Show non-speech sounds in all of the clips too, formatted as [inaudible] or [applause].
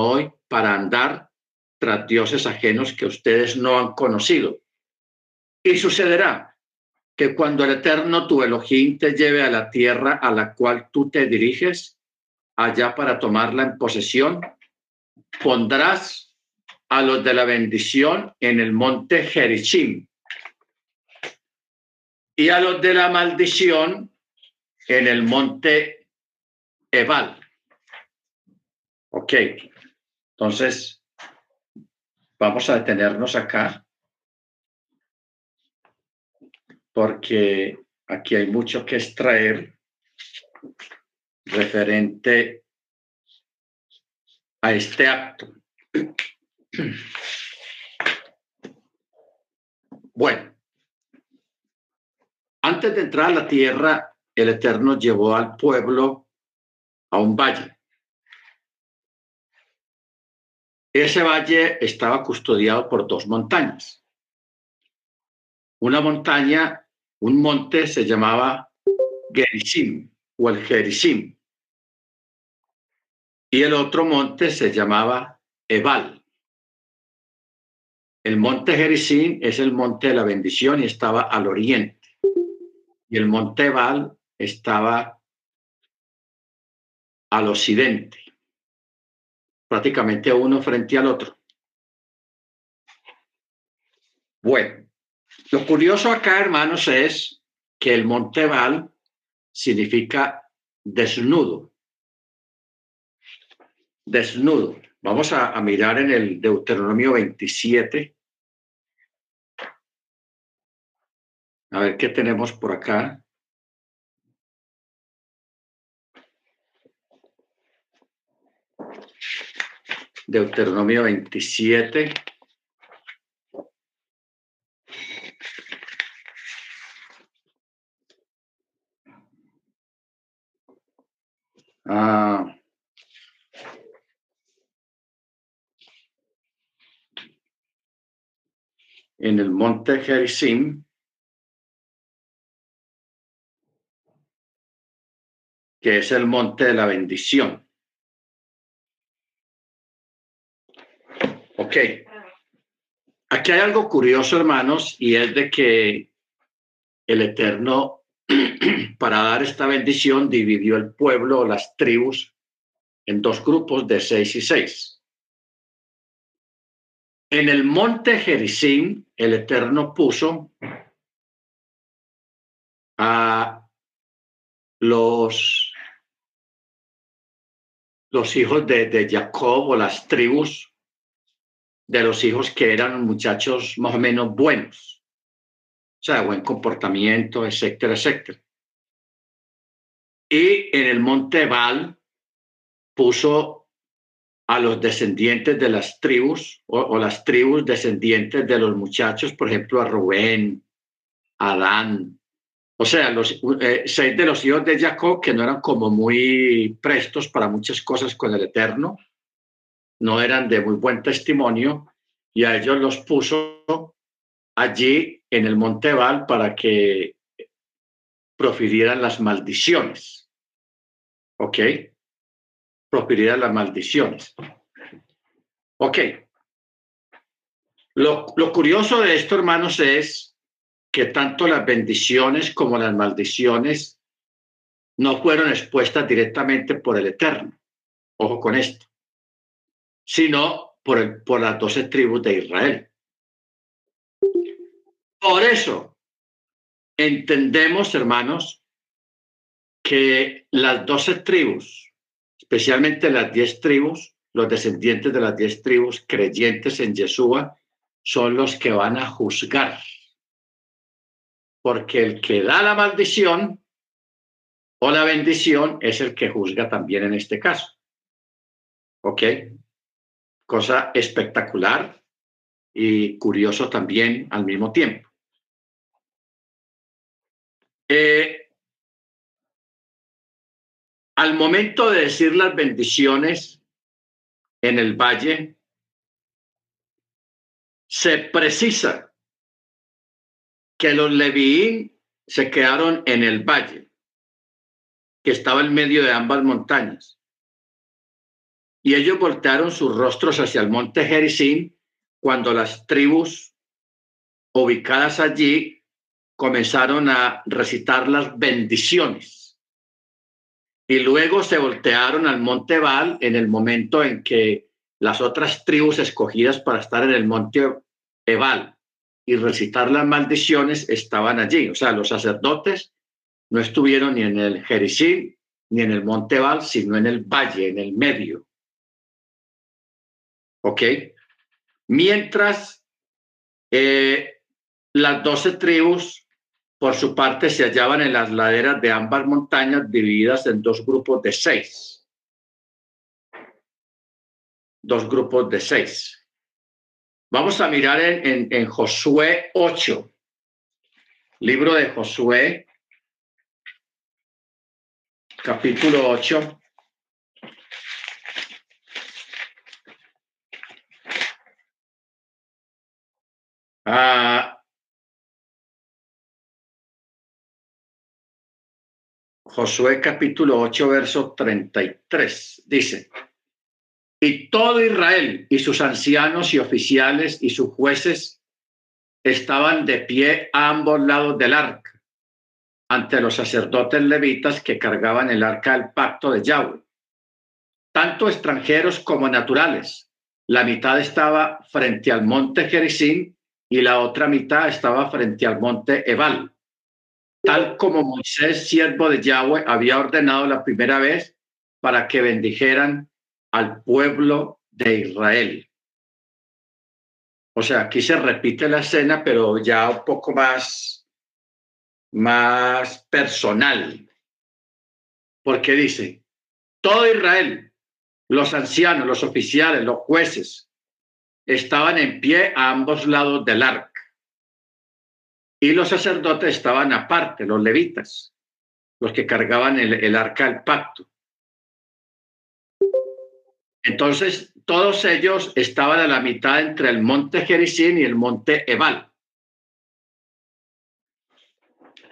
hoy para andar tras dioses ajenos que ustedes no han conocido. Y sucederá que cuando el Eterno tu Elohim te lleve a la tierra a la cual tú te diriges, allá para tomarla en posesión, pondrás a los de la bendición en el monte Jerichim y a los de la maldición en el monte Ebal. Ok, entonces vamos a detenernos acá porque aquí hay mucho que extraer referente a este acto. Bueno, antes de entrar a la tierra, el Eterno llevó al pueblo a un valle. Ese valle estaba custodiado por dos montañas. Una montaña, un monte se llamaba Gerizim o el Gerizim. Y el otro monte se llamaba Ebal. El monte Gerizim es el monte de la bendición y estaba al oriente. Y el monte Ebal estaba al occidente, prácticamente uno frente al otro. Bueno, lo curioso acá, hermanos, es que el monte Ebal significa desnudo. Desnudo. Vamos a, a, mirar en el Deuteronomio 27. A ver qué tenemos por acá. Deuteronomio 27. Ah, en el monte Gerizim, que es el monte de la bendición. Ok. Aquí hay algo curioso, hermanos, y es de que el Eterno, [clears throat] para dar esta bendición, dividió el pueblo o las tribus en dos grupos de seis y seis. En el monte Gerizim, el Eterno puso a los, los hijos de, de Jacob o las tribus de los hijos que eran muchachos más o menos buenos, o sea, buen comportamiento, etcétera, etcétera. Y en el monte Val puso a los descendientes de las tribus o, o, las tribus descendientes de los muchachos, por ejemplo, a Rubén, a Adán, o sea, los eh, seis de los hijos de Jacob que no eran como muy prestos para muchas cosas con el Eterno, no eran de muy buen testimonio y a ellos los puso allí en el Monte Val para que profirieran las maldiciones. ¿Ok? Profirieran las maldiciones. Ok. Lo, lo curioso de esto, hermanos, es que tanto las bendiciones como las maldiciones no fueron expuestas directamente por el Eterno. Ojo con esto sino por, el, por las doce tribus de Israel. Por eso entendemos, hermanos, que las doce tribus, especialmente las diez tribus, los descendientes de las diez tribus creyentes en Yeshua, son los que van a juzgar. Porque el que da la maldición o la bendición es el que juzga también en este caso. ¿Ok? Cosa espectacular y curioso también al mismo tiempo. Eh, al momento de decir las bendiciones en el valle, se precisa que los levií se quedaron en el valle, que estaba en medio de ambas montañas y ellos voltearon sus rostros hacia el monte Gerizim cuando las tribus ubicadas allí comenzaron a recitar las bendiciones. Y luego se voltearon al monte Baal en el momento en que las otras tribus escogidas para estar en el monte Ebal y recitar las maldiciones estaban allí. O sea, los sacerdotes no estuvieron ni en el Jericín ni en el monte Ebal, sino en el valle, en el medio. ¿Ok? Mientras eh, las doce tribus, por su parte, se hallaban en las laderas de ambas montañas divididas en dos grupos de seis. Dos grupos de seis. Vamos a mirar en, en, Josué 8, libro de Josué, capítulo 8. Ah, Josué capítulo 8, verso 33, dice, y todo Israel y sus ancianos y oficiales y sus jueces estaban de pie a ambos lados del arca, ante los sacerdotes levitas que cargaban el arca del pacto de Yahweh, tanto extranjeros como naturales. La mitad estaba frente al monte Gerizim y la otra mitad estaba frente al monte Ebal, tal como Moisés, siervo de Yahweh, había ordenado la primera vez para que bendijeran al pueblo de Israel. O sea, aquí se repite la escena, pero ya un poco más, más personal. Porque dice, todo Israel, los ancianos, los oficiales, los jueces, estaban en pie a ambos lados del arca. Y los sacerdotes estaban aparte, los levitas, los que cargaban el, el arca del pacto. Entonces, todos ellos estaban a la mitad entre el monte Gerizim y el monte Ebal.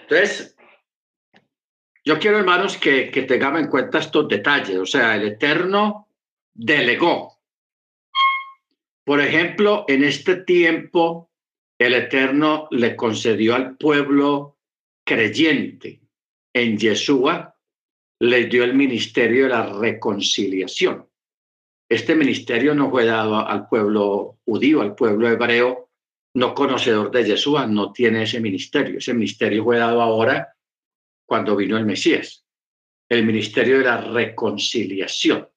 Entonces, yo quiero, hermanos, que, que tengamos en cuenta estos detalles. O sea, el Eterno delegó por ejemplo, en este tiempo, el Eterno le concedió al pueblo creyente en Yeshua, le dio el ministerio de la reconciliación. Este ministerio no fue dado al pueblo judío, al pueblo hebreo no conocedor de Yeshua, no tiene ese ministerio. Ese ministerio fue dado ahora cuando vino el Mesías, el ministerio de la reconciliación.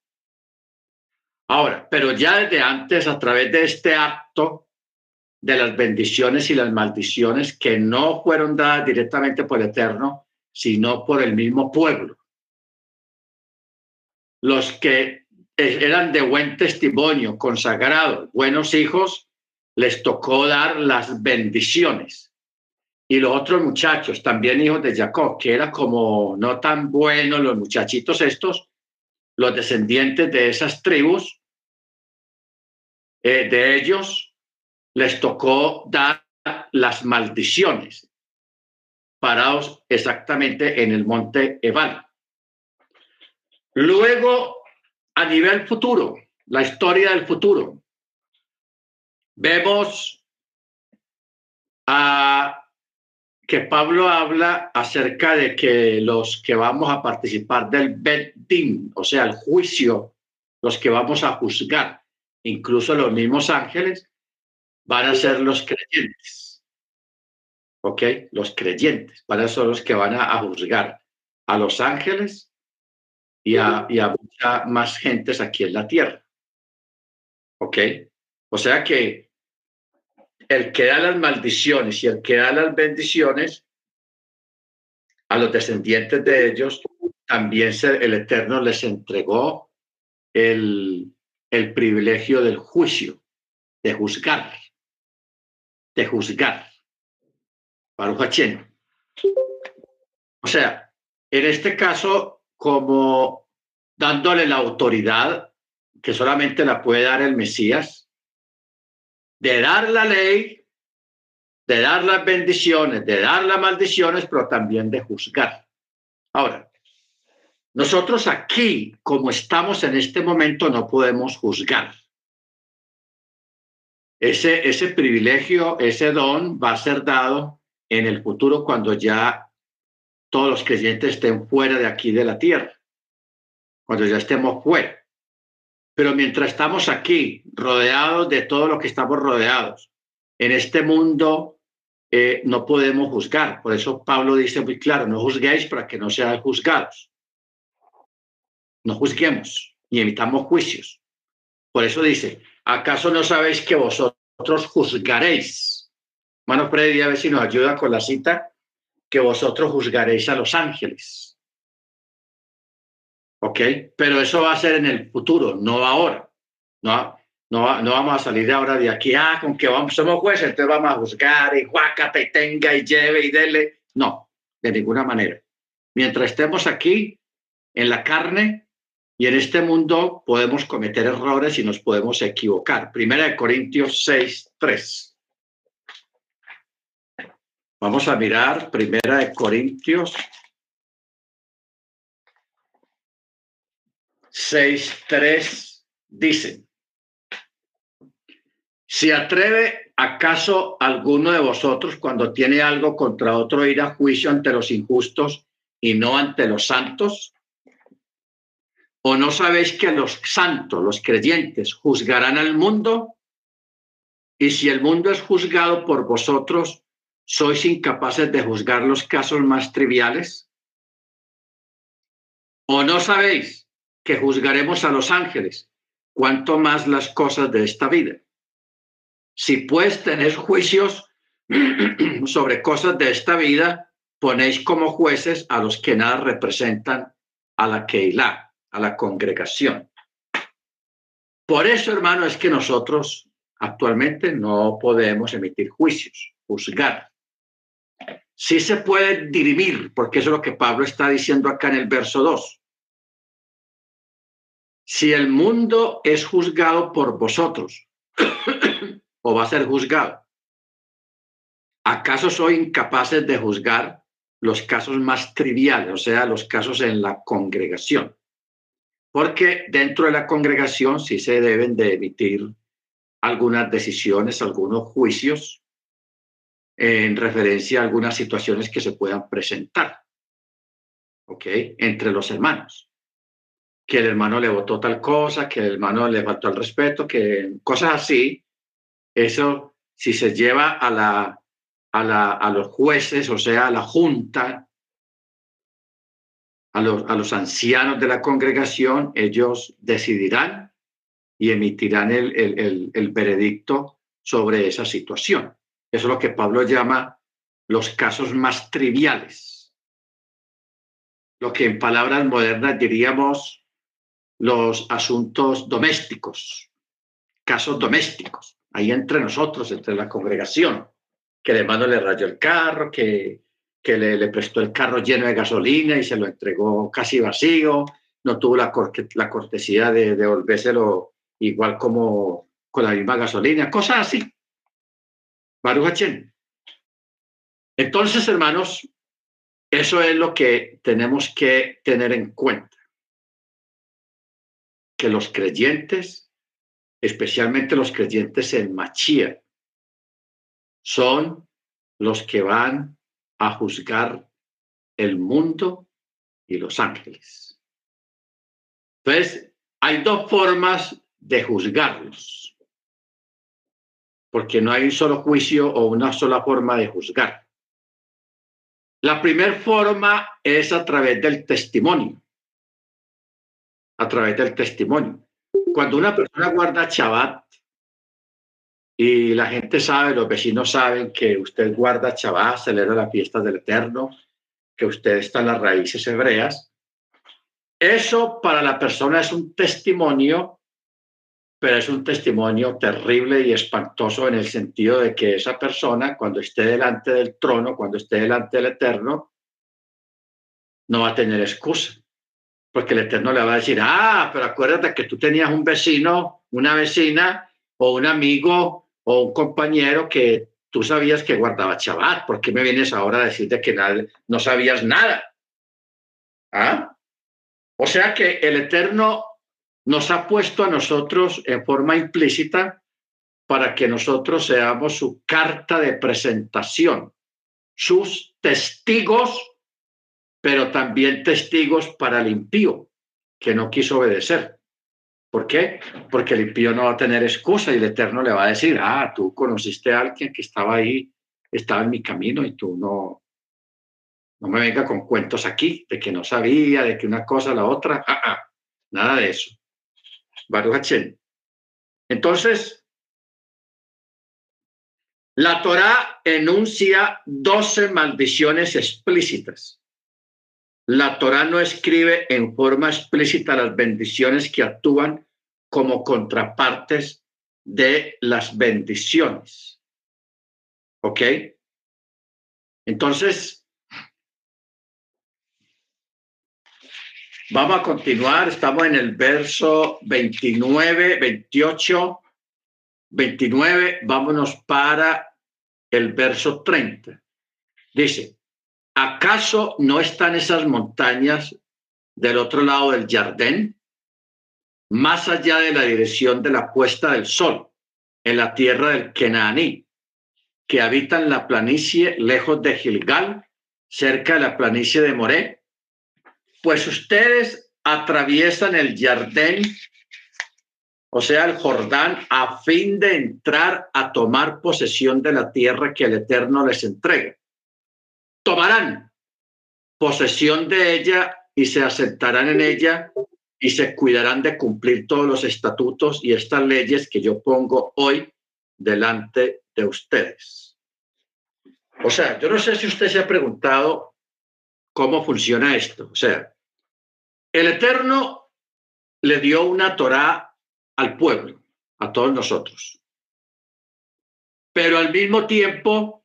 Ahora, pero ya desde antes, a través de este acto de las bendiciones y las maldiciones que no fueron dadas directamente por Eterno, sino por el mismo pueblo. Los que eran de buen testimonio, consagrados, buenos hijos, les tocó dar las bendiciones. Y los otros muchachos, también hijos de Jacob, que era como no tan buenos los muchachitos estos, los descendientes de esas tribus, eh, de ellos les tocó dar las maldiciones, parados exactamente en el monte Ebal. Luego, a nivel futuro, la historia del futuro, vemos a que Pablo habla acerca de que los que vamos a participar del Bedín, o sea, el juicio, los que vamos a juzgar, incluso los mismos ángeles, van a ser los creyentes. ¿Ok? Los creyentes van a ser los que van a, juzgar a los ángeles y a, y más gentes aquí en la tierra. ¿Ok? O sea que el que da las maldiciones y el que da las bendiciones a los descendientes de ellos, también el Eterno les entregó el, el privilegio del juicio, de juzgar, de juzgar. Baruch O sea, en este caso, como dándole la autoridad que solamente la puede dar el Mesías, de dar la ley, de dar las bendiciones, de dar las maldiciones, pero también de juzgar. Ahora, Nosotros aquí, como estamos en este momento, no podemos juzgar. Ese, ese privilegio, ese don va a ser dado en el futuro cuando ya todos los creyentes estén fuera de aquí de la tierra, cuando ya estemos fuera. Pero mientras estamos aquí, rodeados de todo lo que estamos rodeados, en este mundo eh, no podemos juzgar. Por eso Pablo dice muy claro, no juzguéis para que no sean juzgados. No juzguemos ni evitamos juicios. Por eso dice, ¿acaso no sabéis que vosotros juzgaréis? Mano Freddy, a ver si nos ayuda con la cita, que vosotros juzgaréis a los ángeles. ¿ok? Pero eso va a ser en el futuro, no ahora. No, no, no vamos a salir ahora de aquí, ah, con que vamos, somos jueces, entonces vamos a juzgar y guácate y tenga y lleve y dele. No, de ninguna manera. Mientras estemos aquí, en la carne y en este mundo, podemos cometer errores y nos podemos equivocar. Primera de Corintios 6, 3. Vamos a mirar Primera de Corintios 6.3 dice, ¿se atreve acaso alguno de vosotros cuando tiene algo contra otro ir a juicio ante los injustos y no ante los santos? ¿O no sabéis que los santos, los creyentes, juzgarán al mundo? Y si el mundo es juzgado por vosotros, ¿sois incapaces de juzgar los casos más triviales? ¿O no sabéis que juzgaremos a los ángeles, cuanto más las cosas de esta vida. Si pues tenéis juicios [clears throat] sobre cosas de esta vida, ponéis como jueces a los que nada representan a la Keilah, a la congregación. Por eso, hermano, es que nosotros actualmente no podemos emitir juicios, juzgar. Sí se puede dirimir, porque eso es lo que Pablo está diciendo acá en el verso 2 si el mundo es juzgado por vosotros [coughs] o va a ser juzgado, ¿acaso soy incapaces de juzgar los casos más triviales, o sea, los casos en la congregación? Porque dentro de la congregación sí se deben de emitir algunas decisiones, algunos juicios en referencia a algunas situaciones que se puedan presentar, ¿ok? Entre los hermanos que el hermano le votó tal cosa, que el hermano le faltó el respeto, que cosas así, eso si se lleva a, la, a, la, a los jueces, o sea, a la junta, a los, a los ancianos de la congregación, ellos decidirán y emitirán el, el, el veredicto sobre esa situación. Eso es lo que Pablo llama los casos más triviales. Lo que en palabras modernas diríamos los asuntos domésticos, casos domésticos, ahí entre nosotros, entre la congregación, que el hermano le rayó el carro, que, que le, prestó el carro lleno de gasolina y se lo entregó casi vacío, no tuvo la, la cortesía de devolvérselo igual como con la misma gasolina, cosas así. Entonces, hermanos, eso es lo que tenemos que tener en cuenta. Que los creyentes, especialmente los creyentes en Machía, son los que van a juzgar el mundo y los ángeles. Entonces, hay dos formas de juzgarlos, porque no hay un solo juicio o una sola forma de juzgar. La primera forma es a través del testimonio a través del testimonio. Cuando una persona guarda Shabbat y la gente sabe, los vecinos saben que usted guarda Shabbat, celebra la fiesta del Eterno, que usted está en las raíces hebreas, eso para la persona es un testimonio, pero es un testimonio terrible y espantoso en el sentido de que esa persona, cuando esté delante del trono, cuando esté delante del Eterno, no va a tener excusa porque el Eterno le va a decir, ah, pero acuérdate que tú tenías un vecino, una vecina o un amigo un compañero que tú sabías que guardaba Shabbat, ¿por qué me vienes ahora a decirte que no sabías nada? ¿Ah? O sea que el Eterno nos ha puesto a nosotros en forma implícita para que nosotros seamos su carta de presentación, sus testigos, pero también testigos para el impío que no quiso obedecer. ¿Por qué? Porque el impío no va a tener excusa y el Eterno le va a decir, ah, tú conociste a alguien que estaba ahí, estaba en mi camino y tú no, no me venga con cuentos aquí de que no sabía, de que una cosa, la otra, ah, ah, nada de eso. Baruch Entonces, la Torá enuncia 12 maldiciones explícitas. La Torá no escribe en forma explícita las bendiciones que actúan como contrapartes de las bendiciones. ¿Ok? Entonces, vamos a continuar. Estamos en el verso 29, 28, 29. Vámonos para el verso 30. Dice, ¿acaso no están esas montañas del otro lado del jardín, más allá de la dirección de la puesta del sol, en la tierra del Kenaní, que habitan la planicie lejos de Gilgal, cerca de la planicie de Moré? Pues ustedes atraviesan el jardín, o sea, el Jordán, a fin de entrar a tomar posesión de la tierra que el Eterno les entrega tomarán posesión de ella y se aceptarán en ella y se cuidarán de cumplir todos los estatutos y estas leyes que yo pongo hoy delante de ustedes. O sea, yo no sé si usted se ha preguntado cómo funciona esto. O sea, el Eterno le dio una Torá al pueblo, a todos nosotros. Pero al mismo tiempo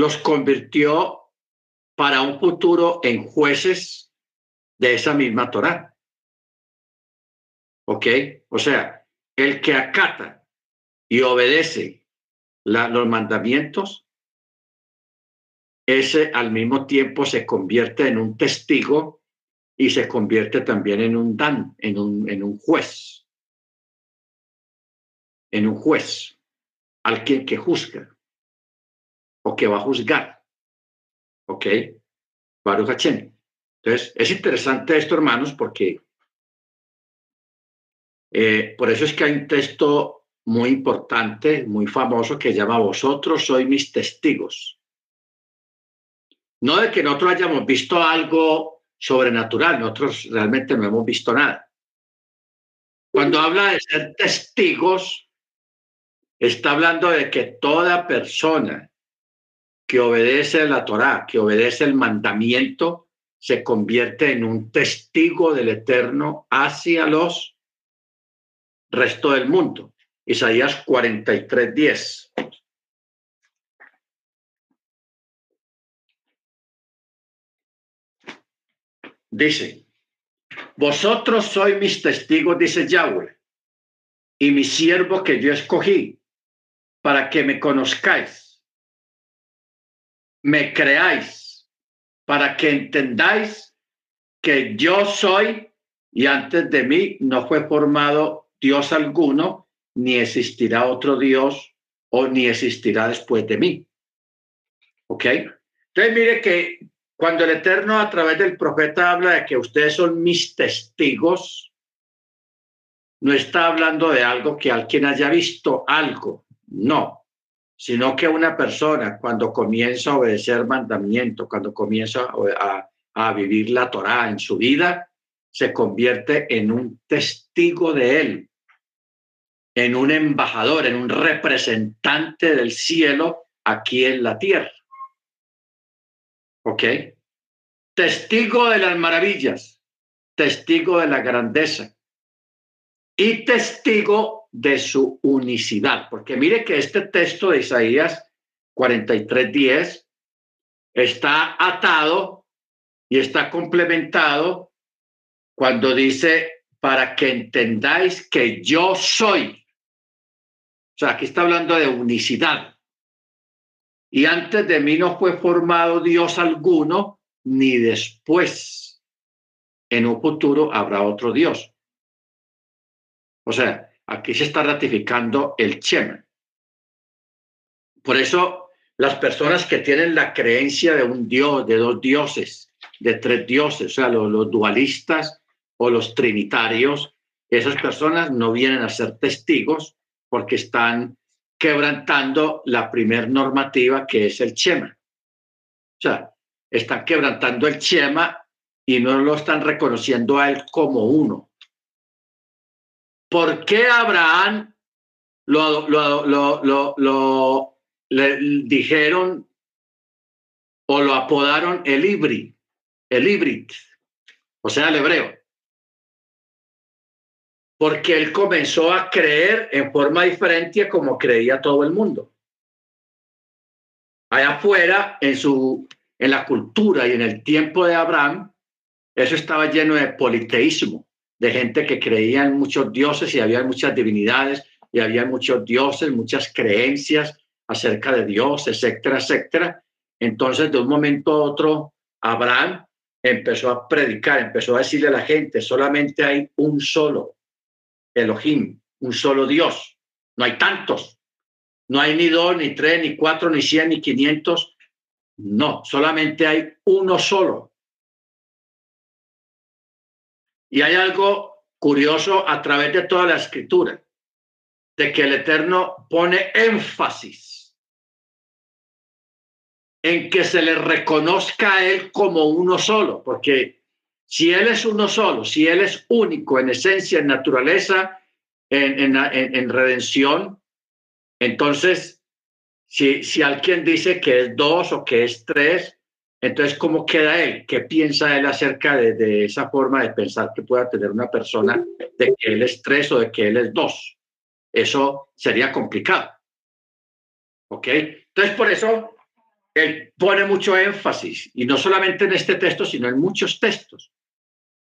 los convirtió para un futuro en jueces de esa misma Torá. ¿Ok? O sea, el que acata y obedece los mandamientos, ese al mismo tiempo se convierte en un testigo y se convierte también en un dan, en un, en un juez, en un juez, al quien que juzga o que va a juzgar. ¿Ok? Baruch Entonces, es interesante esto, hermanos, porque eh, por eso es que hay un texto muy importante, muy famoso, que llama Vosotros sois mis testigos. No de que nosotros hayamos visto algo sobrenatural, nosotros realmente no hemos visto nada. Cuando habla de ser testigos, está hablando de que toda persona que obedece la Torá, que obedece el mandamiento, se convierte en un testigo del Eterno hacia los resto del mundo. Isaías 43, 10. Dice, vosotros sois mis testigos, dice Yahweh, y mi siervo que yo escogí, para que me conozcáis me creáis, para que entendáis que yo soy y antes de mí no fue formado Dios alguno, ni existirá otro Dios o ni existirá después de mí. ¿Ok? Entonces mire que cuando el Eterno a través del profeta habla de que ustedes son mis testigos, no está hablando de algo que alguien haya visto algo, no sino que una persona cuando comienza a obedecer mandamiento, cuando comienza a, vivir la Torá en su vida, se convierte en un testigo de él, en un embajador, en un representante del cielo aquí en la tierra. ¿Ok? Testigo de las maravillas, testigo de la grandeza y testigo de su unicidad, porque mire que este texto de Isaías 43:10 está atado y está complementado cuando dice para que entendáis que yo soy. O sea, aquí está hablando de unicidad. Y antes de mí no fue formado Dios alguno, ni después. en un futuro habrá otro Dios. O sea, aquí se está ratificando el Shema. Por eso las personas que tienen la creencia de un Dios, de dos dioses, de tres dioses, o sea, los, dualistas o los trinitarios, esas personas no vienen a ser testigos porque están quebrantando la primer normativa que es el Shema. O sea, están quebrantando el Shema y no lo están reconociendo a él como uno. ¿Por qué Abraham lo, lo, lo, lo le dijeron o lo apodaron el híbrido, el híbrido, o sea, el hebreo? Porque él comenzó a creer en forma diferente como creía todo el mundo. Allá afuera, en su en la cultura y en el tiempo de Abraham, eso estaba lleno de politeísmo, de gente que creía en muchos dioses y había muchas divinidades y había muchos dioses, muchas creencias acerca de Dios, etcétera, etcétera. Entonces, de un momento a otro, Abraham empezó a predicar, empezó a decirle a la gente, solamente hay un solo Elohim, un solo Dios, no hay tantos, no hay ni dos, ni tres, ni cuatro, ni cien, ni quinientos, no, solamente hay uno solo. Y hay algo curioso a través de toda la escritura, de que el Eterno pone énfasis en que se le reconozca a Él como uno solo, porque si Él es uno solo, si Él es único en esencia, en naturaleza, en, en, en redención, entonces si, si alguien dice que es dos o que es tres, entonces, ¿cómo queda él? ¿Qué piensa él acerca de, esa forma de pensar que pueda tener una persona de que él es tres o de que él es dos? Eso sería complicado. ¿Ok? Entonces, por eso, él pone mucho énfasis, y no solamente en este texto, sino en muchos textos.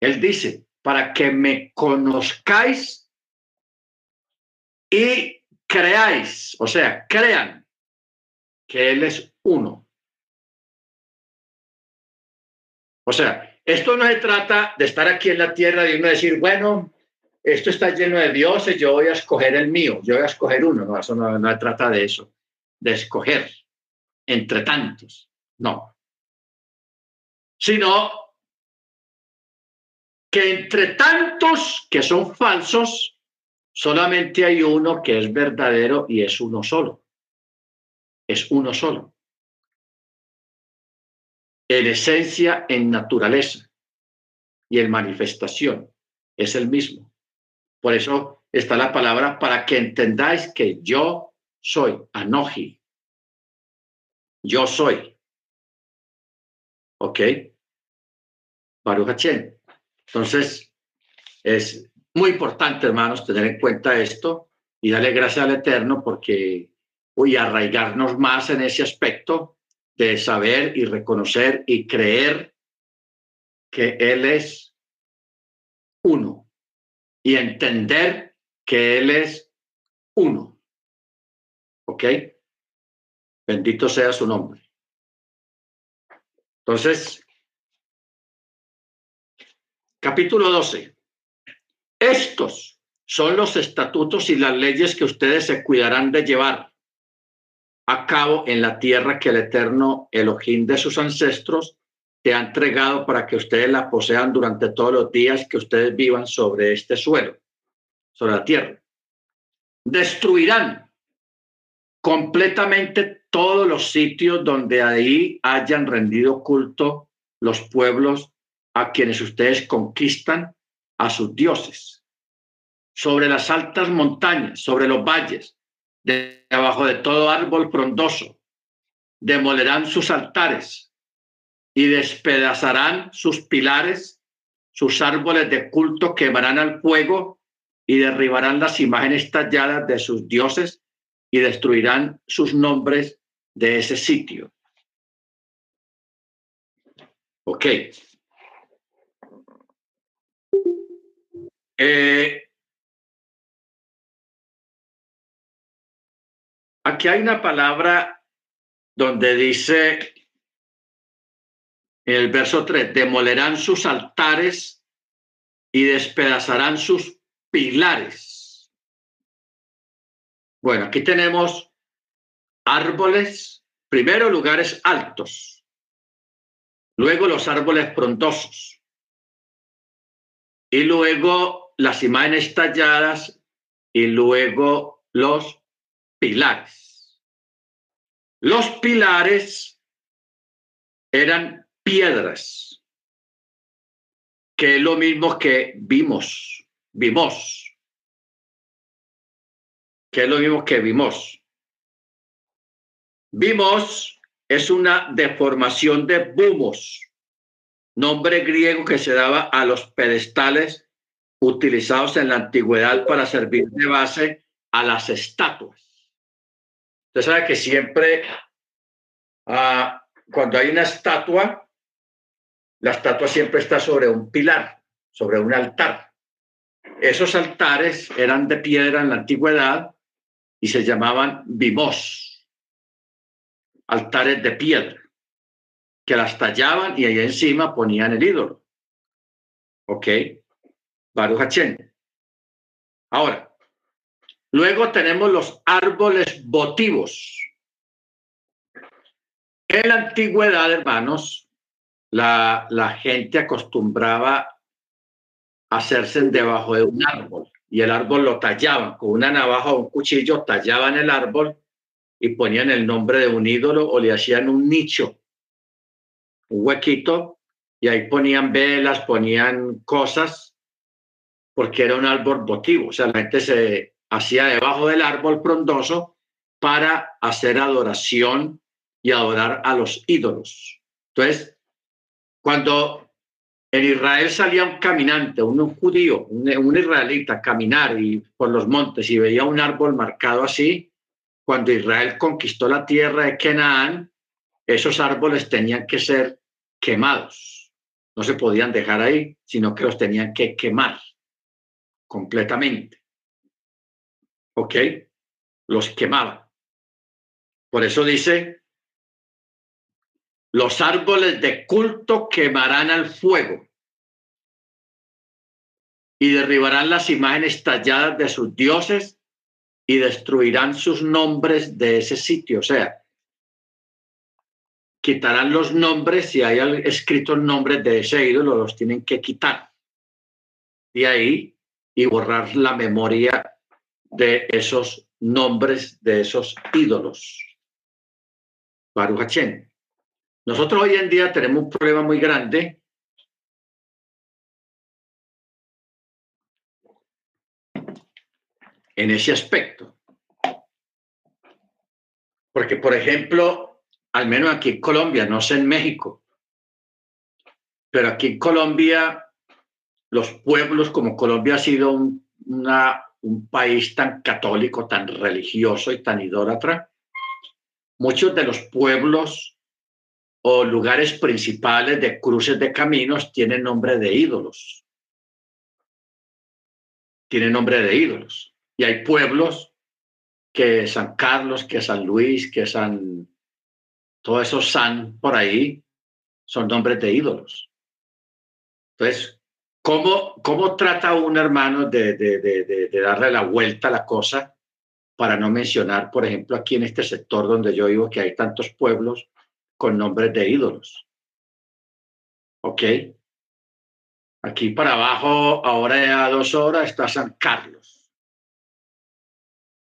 Él dice, para que me conozcáis y creáis, o sea, crean que Él es uno. O sea, esto no se trata de estar aquí en la tierra y uno decir, bueno, esto está lleno de dioses, yo voy a escoger el mío, yo voy a escoger uno. No, eso no, no se trata de eso, de escoger entre tantos. No. Sino que entre tantos que son falsos, solamente hay uno que es verdadero y es uno solo es uno solo. En esencia, en naturaleza y en manifestación es el mismo. Por eso está la palabra para que entendáis que yo soy Anoji. Yo soy. ¿Ok? Baruch Entonces, es muy importante, hermanos, tener en cuenta esto y darle gracias al Eterno porque y arraigarnos más en ese aspecto de saber y reconocer y creer que Él es uno y entender que Él es uno. ¿Ok? Bendito sea su nombre. Entonces, capítulo 12. Estos son los estatutos y las leyes que ustedes se cuidarán de llevar a cabo en la tierra que el eterno Elohim de sus ancestros te ha entregado para que ustedes la posean durante todos los días que ustedes vivan sobre este suelo, sobre la tierra. Destruirán completamente todos los sitios donde ahí hayan rendido culto los pueblos a quienes ustedes conquistan a sus dioses, sobre las altas montañas, sobre los valles, debajo de todo árbol frondoso, demolerán sus altares y despedazarán sus pilares, sus árboles de culto quemarán al fuego y derribarán las imágenes talladas de sus dioses y destruirán sus nombres de ese sitio. Ok. Eh, Aquí hay una palabra donde dice en el verso 3, demolerán sus altares y despedazarán sus pilares. Bueno, aquí tenemos árboles, primero lugares altos, luego los árboles frondosos y luego las imágenes talladas y luego los pilares. Los pilares eran piedras, que es lo mismo que vimos, vimos, que es lo mismo que vimos. Vimos es una deformación de bumos, nombre griego que se daba a los pedestales utilizados en la antigüedad para servir de base a las estatuas. Usted sabe que siempre ah, cuando hay una estatua, la estatua siempre está sobre un pilar, sobre un altar. Esos altares eran de piedra en la antigüedad y se llamaban bimos, altares de piedra, que las tallaban y ahí encima ponían el ídolo. ¿Ok? Baruch Ahora, luego tenemos los árboles votivos. En la antigüedad, hermanos, la, la gente acostumbraba hacerse debajo de un árbol y el árbol lo tallaban con una navaja o un cuchillo, tallaban el árbol y ponían el nombre de un ídolo o le hacían un nicho, un huequito, y ahí ponían velas, ponían cosas, porque era un árbol votivo. O sea, la gente se hacía debajo del árbol frondoso para hacer adoración y adorar a los ídolos. Entonces, cuando en Israel salía un caminante, un, judío, un, israelita, caminar y, por los montes y veía un árbol marcado así, cuando Israel conquistó la tierra de Canaán, esos árboles tenían que ser quemados. No se podían dejar ahí, sino que los tenían que quemar completamente. ¿Ok? Los quemaban. Por eso dice, los árboles de culto quemarán al fuego y derribarán las imágenes talladas de sus dioses y destruirán sus nombres de ese sitio. O sea, quitarán los nombres, si hay escritos nombres de ese ídolo, los tienen que quitar de ahí y borrar la memoria de esos nombres, de esos ídolos. Baruch nosotros hoy en día tenemos un problema muy grande en ese aspecto. Porque, por ejemplo, al menos aquí en Colombia, no sé en México, pero aquí en Colombia, los pueblos, como Colombia ha sido un, un país tan católico, tan religioso y tan idólatra, muchos de los pueblos o lugares principales de cruces de caminos tienen nombre de ídolos. Tienen nombre de ídolos. Y hay pueblos que San Carlos, que San Luis, que San... Todos esos San por ahí son nombres de ídolos. Entonces, ¿cómo, cómo trata un hermano de, de, de, darle la vuelta a la cosa? Para no mencionar, por ejemplo, aquí en este sector donde yo vivo, que hay tantos pueblos con nombres de ídolos. ¿Ok? Aquí para abajo, ahora a dos horas, está San Carlos.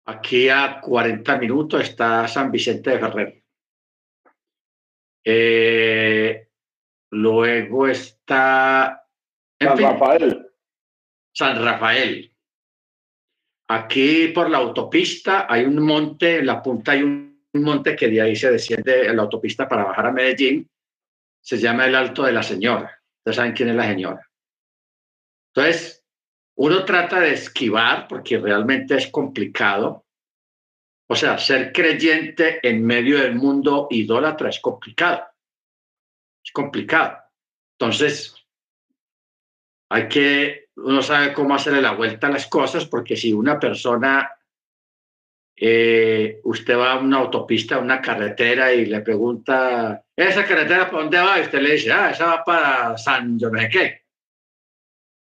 Aquí a 40 minutos está San Vicente de Ferrer. Eh, luego está... San Rafael. San Rafael. Aquí por la autopista hay un monte, en la punta hay un un monte que de ahí se desciende en la autopista para bajar a Medellín, se llama el Alto de la Señora. Ustedes saben quién es la señora. Entonces, uno trata de esquivar porque realmente es complicado. O sea, ser creyente en medio del mundo idólatra es complicado. Es complicado. Entonces, hay que, uno sabe cómo hacerle la vuelta a las cosas porque si una persona eh, usted va a una autopista, a una carretera y le pregunta, ¿esa carretera para dónde va? Y usted le dice, ah, esa va para San yo no sé qué.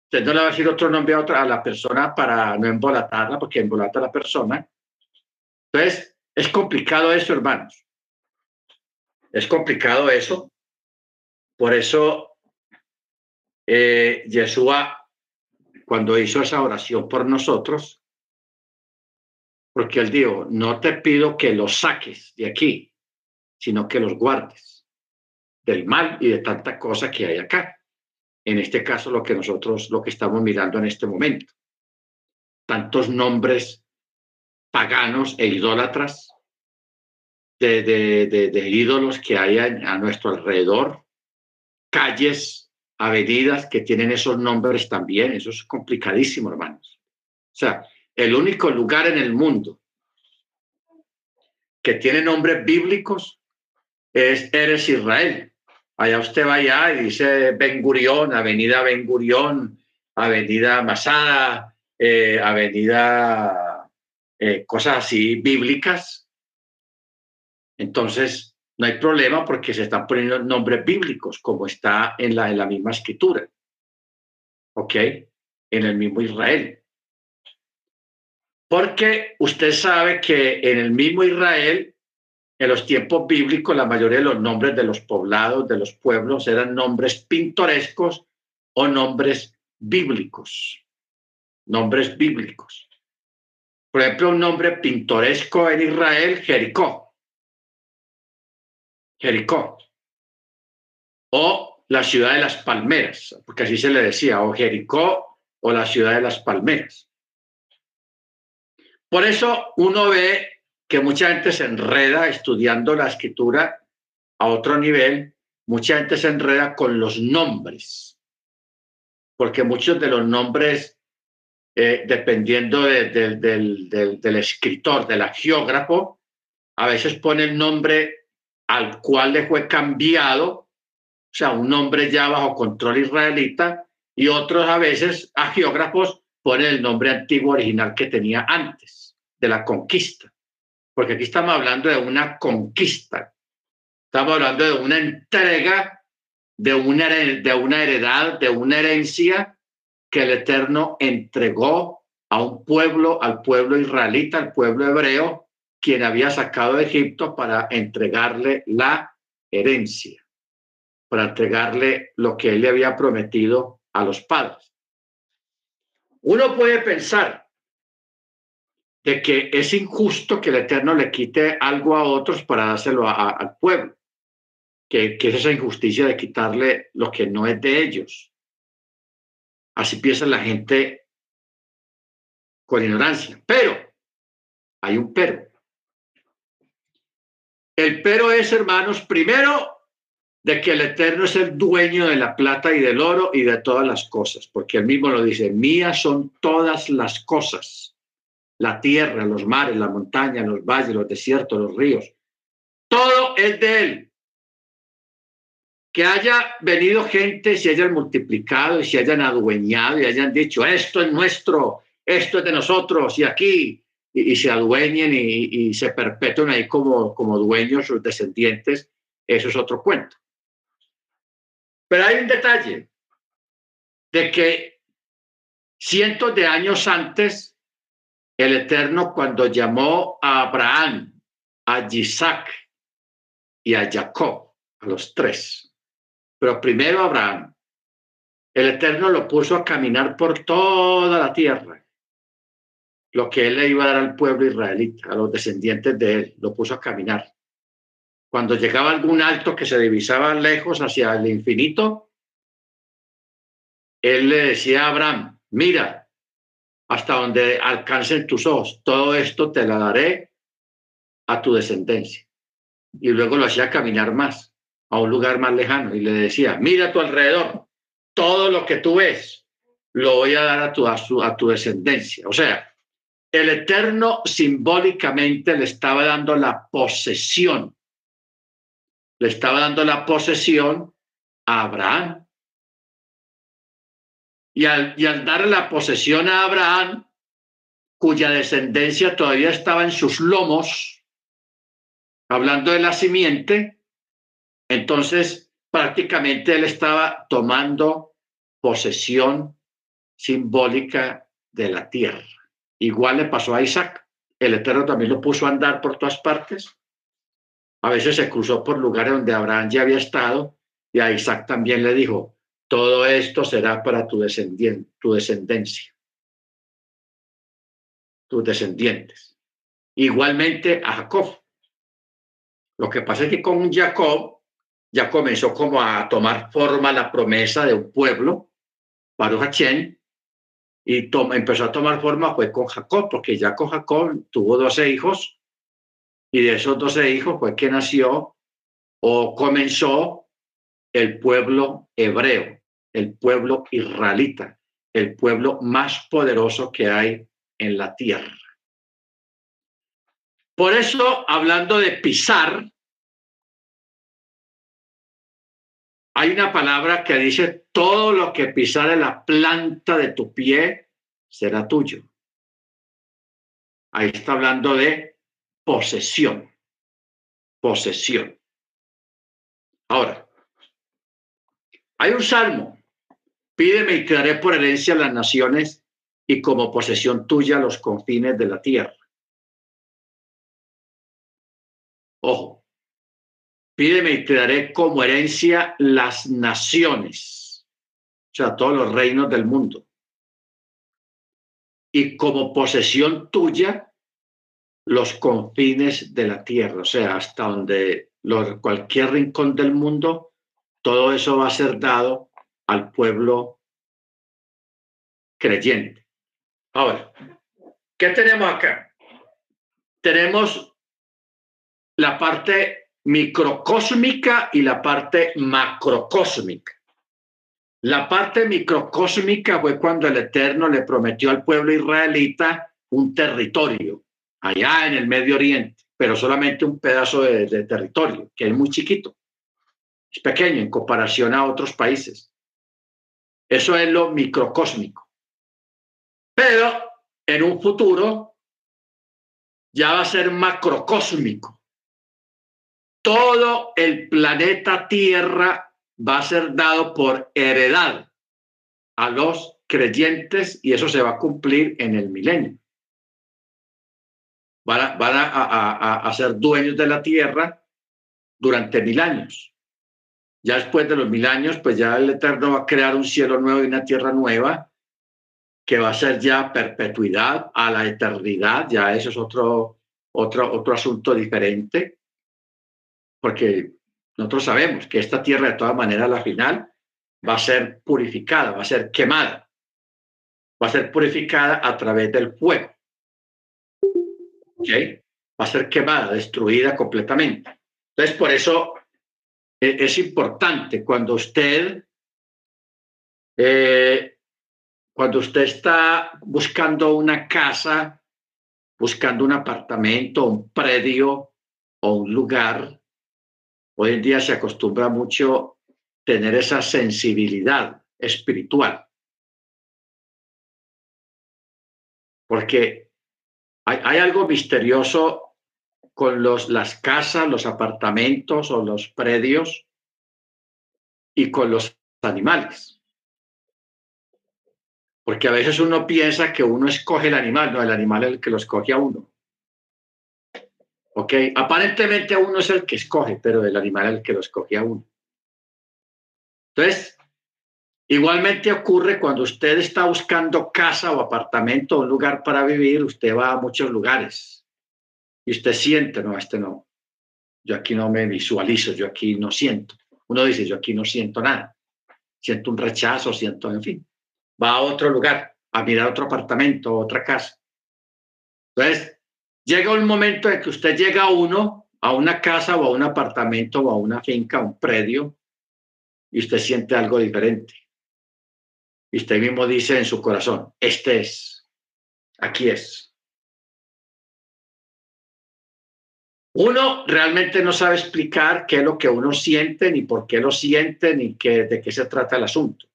Usted no le va a decir otro nombre a, otra, a la persona para no embolatarla, porque embolata a la persona. Entonces, es complicado eso, hermanos. Es complicado eso. Por eso, eh, cuando hizo esa oración por nosotros, porque él dijo, no te pido que los saques de aquí, sino que los guardes del mal y de tanta cosa que hay acá. En este caso, lo que nosotros, lo que estamos mirando en este momento. Tantos nombres paganos e idólatras de, de, ídolos que hay a, nuestro alrededor, calles, avenidas que tienen esos nombres también. Eso es complicadísimo, hermanos. O sea, el único lugar en el mundo que tiene nombres bíblicos es Eres Israel. Allá usted va allá y dice Ben Gurión, Avenida Ben Gurión, Avenida Masada, eh, Avenida, eh, cosas así bíblicas. Entonces, no hay problema porque se están poniendo nombres bíblicos, como está en la, en la misma escritura. ¿Ok? En el mismo Israel. Porque usted sabe que en el mismo Israel, en los tiempos bíblicos, la mayoría de los nombres de los poblados, de los pueblos, eran nombres pintorescos o nombres bíblicos. Nombres bíblicos. Por ejemplo, un nombre pintoresco en Israel, Jericó. Jericó. O la ciudad de las palmeras, porque así se le decía, o Jericó o la ciudad de las palmeras. Por eso uno ve que mucha gente se enreda estudiando la escritura a otro nivel, mucha gente se enreda con los nombres, porque muchos de los nombres, eh, dependiendo del, del escritor, del geógrafo, a veces pone el nombre al cual le fue cambiado, o sea, un nombre ya bajo control israelita, y otros a veces a geógrafos ponen el nombre antiguo original que tenía antes de la conquista, porque aquí estamos hablando de una conquista, estamos hablando de una entrega, de una, de una heredad, de una herencia que el Eterno entregó a un pueblo, al pueblo israelita, al pueblo hebreo, quien había sacado de Egipto para entregarle la herencia, para entregarle lo que él le había prometido a los padres. Uno puede pensar, de que es injusto que el Eterno le quite algo a otros para dárselo al pueblo, que, que, es esa injusticia de quitarle lo que no es de ellos. Así piensa la gente con ignorancia. Pero, hay un pero. El pero es, hermanos, primero, de que el Eterno es el dueño de la plata y del oro y de todas las cosas, porque él mismo lo dice, mías son todas las cosas la tierra, los mares, la montaña, los valles, los desiertos, los ríos. Todo es de Él. Que haya venido gente, se hayan multiplicado y se hayan adueñado y hayan dicho, esto es nuestro, esto es de nosotros y aquí, y, se adueñen y, se perpetúen ahí como, como dueños sus descendientes, eso es otro cuento. Pero hay un detalle de que cientos de años antes el Eterno cuando llamó a Abraham, a Isaac y a Jacob, a los tres. Pero primero Abraham, el Eterno lo puso a caminar por toda la tierra. Lo que él le iba a dar al pueblo israelita, a los descendientes de él, lo puso a caminar. Cuando llegaba algún alto que se divisaba lejos hacia el infinito, él le decía a Abraham, mira, hasta donde alcancen tus ojos. Todo esto te la daré a tu descendencia. Y luego lo hacía caminar más, a un lugar más lejano, y le decía, mira tu alrededor, todo lo que tú ves, lo voy a dar a tu descendencia. O sea, el Eterno simbólicamente le estaba dando la posesión, le estaba dando la posesión a Abraham, y al, y al darle la posesión a Abraham, cuya descendencia todavía estaba en sus lomos, hablando de la simiente, entonces prácticamente él estaba tomando posesión simbólica de la tierra. Igual le pasó a Isaac. El Eterno también lo puso a andar por todas partes. A veces se cruzó por lugares donde Abraham ya había estado y a Isaac también le dijo, todo esto será para tu, descendiente, tu descendencia, tus descendientes. Igualmente a Jacob. Lo que pasa es que con Jacob ya comenzó como a tomar forma la promesa de un pueblo, Baruch Hachén, y empezó a tomar forma con Jacob, porque ya con Jacob tuvo 12 hijos, y de esos 12 hijos fue que nació o comenzó el pueblo hebreo, el pueblo israelita, el pueblo más poderoso que hay en la tierra. Por eso, hablando de pisar, hay una palabra que dice, todo lo que pisare la planta de tu pie será tuyo. Ahí está hablando de posesión, posesión. Ahora, hay un salmo, pídeme y te daré por herencia las naciones y como posesión tuya los confines de la tierra. Ojo, Pídeme y te daré como herencia las naciones, o sea, todos los reinos del mundo. Y como posesión tuya, los confines de la tierra, o sea, hasta donde cualquier rincón del mundo, todo eso va a ser dado al pueblo creyente. Ahora, ¿qué tenemos acá? Tenemos la parte microcósmica y la parte macrocósmica. La parte microcósmica fue cuando el Eterno le prometió al pueblo israelita un territorio allá en el Medio Oriente, pero solamente un pedazo de, territorio, que es muy chiquito, es pequeño en comparación a otros países. Eso es lo microcósmico. Pero en un futuro ya va a ser macrocósmico todo el planeta Tierra va a ser dado por heredad a los creyentes y eso se va a cumplir en el milenio. Van a, ser dueños de la tierra durante mil años. Ya después de los mil años, pues ya el Eterno va a crear un cielo nuevo y una tierra nueva que va a ser ya perpetuidad a la eternidad. Ya eso es otro, otro, otro asunto diferente porque nosotros sabemos que esta tierra de todas maneras la final va a ser purificada, va a ser quemada, va a ser purificada a través del fuego. ¿Ok? Va a ser quemada, destruida completamente. Entonces, por eso e, es importante cuando usted, eh, cuando usted está buscando una casa, buscando un apartamento, un predio o un lugar, Hoy en día se acostumbra mucho tener esa sensibilidad espiritual. Porque hay, algo misterioso con los, las casas, los apartamentos o los predios y con los animales. Porque a veces uno piensa que uno escoge el animal, no, el animal es el que lo escoge a uno. ¿Ok? Aparentemente uno es el que escoge, pero el animal es el que lo escoge a uno. Entonces, igualmente ocurre cuando usted está buscando casa o apartamento o un lugar para vivir, usted va a muchos lugares y usted siente, no, este no, yo aquí no me visualizo, yo aquí no siento. Uno dice, yo aquí no siento nada, siento un rechazo, siento, en fin, va a otro lugar, a mirar otro apartamento, otra casa. Entonces, Llega un momento en que usted llega a uno, a una casa o a un apartamento o a una finca, a un predio, y usted siente algo diferente. Y usted mismo dice en su corazón, este es, aquí es. Uno realmente no sabe explicar qué es lo que uno siente, ni por qué lo siente, ni qué, de qué se trata el asunto.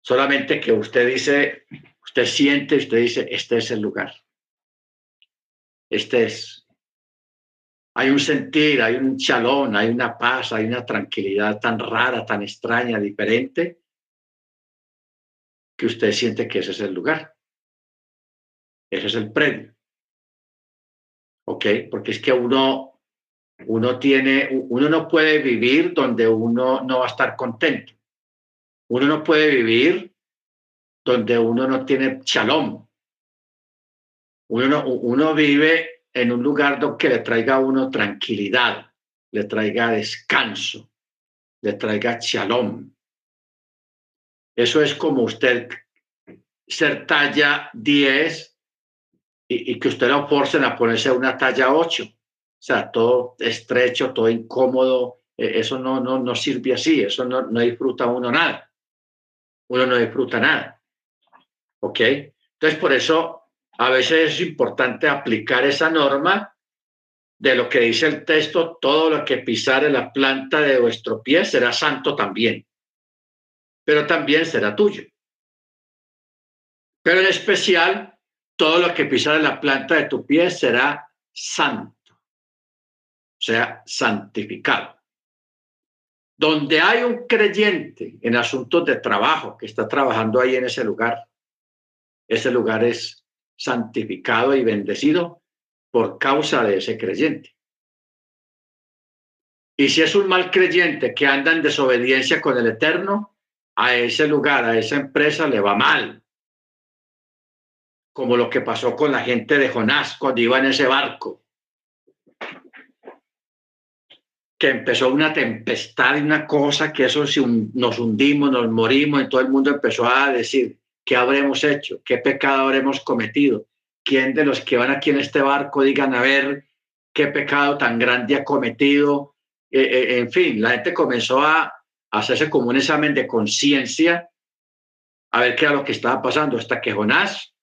Solamente que usted dice, usted siente, usted dice, este es el lugar. Este es. Hay un sentir, hay un chalón, hay una paz, hay una tranquilidad tan rara, tan extraña, diferente, que usted siente que ese es el lugar. Ese es el predio. ¿Ok? Porque es que uno, uno tiene, uno no puede vivir donde uno no va a estar contento. Uno no puede vivir donde uno no tiene shalom. Uno, uno vive en un lugar donde le traiga a uno tranquilidad, le traiga descanso, le traiga shalom. Eso es como usted ser talla 10 y, que usted lo forcen a ponerse una talla 8. O sea, todo estrecho, todo incómodo. E, eso no, no, no sirve así, eso no, no disfruta uno nada. Uno no disfruta nada. ¿Ok? Entonces, por eso a veces es importante aplicar esa norma de lo que dice el texto, todo lo que pisare la planta de vuestro pie será santo también, pero también será tuyo. Pero en especial, todo lo que pisare la planta de tu pie será santo, o sea, santificado. Donde hay un creyente en asuntos de trabajo que está trabajando ahí en ese lugar, ese lugar es santificado y bendecido por causa de ese creyente. Y si es un mal creyente que anda en desobediencia con el Eterno, a ese lugar, a esa empresa le va mal. Como lo que pasó con la gente de Jonás cuando iba en ese barco. Que empezó una tempestad y una cosa que eso si nos hundimos, nos morimos y todo el mundo empezó a decir, ¿qué habremos hecho? ¿Qué pecado habremos cometido? quién de los que van aquí en este barco digan, a ver, qué pecado tan grande ha cometido. Eh, eh, en fin, la gente comenzó a hacerse como un examen de conciencia, a ver qué era lo que estaba pasando, hasta que Jonás,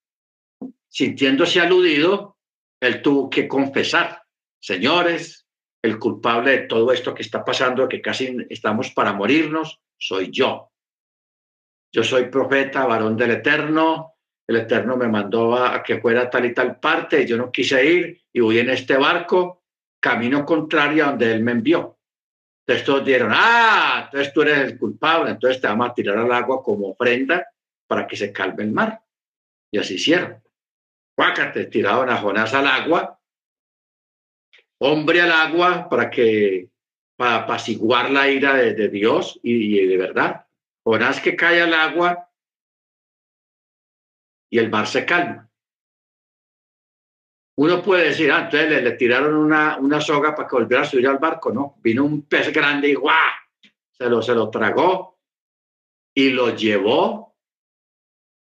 sintiéndose aludido, él tuvo que confesar, señores, el culpable de todo esto que está pasando, que casi estamos para morirnos, soy yo. Yo soy profeta, varón del Eterno, el Eterno me mandó a, que fuera tal y tal parte, yo no quise ir y voy en este barco, camino contrario a donde Él me envió. Entonces todos dieron, ah, entonces tú eres el culpable, entonces te vamos a tirar al agua como ofrenda para que se calme el mar. Y así hicieron. Cuácate, tiraron a Jonás al agua, hombre al agua para que, para apaciguar la ira de, Dios y, y de verdad. Jonás que cae al agua y el mar se calma. Uno puede decir, ah, entonces le, tiraron una, una, soga para que volviera a subir al barco, ¿no? Vino un pez grande y ¡guau! Se lo, se lo tragó y lo llevó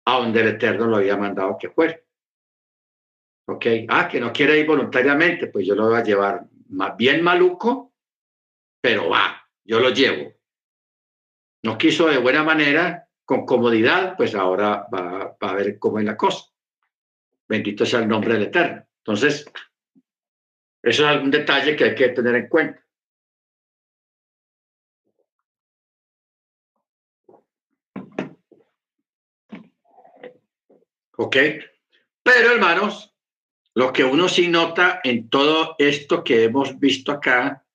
a donde el Eterno lo había mandado que fuera. ¿Ok? Ah, que no quiere ir voluntariamente, pues yo lo voy a llevar bien maluco, pero va, yo lo llevo. No quiso de buena manera, con comodidad, pues ahora va, a ver cómo es la cosa. Bendito sea el nombre del Eterno. Entonces, eso es algún detalle que hay que tener en cuenta. ¿Ok? Pero hermanos, lo que uno sí nota en todo esto que hemos visto acá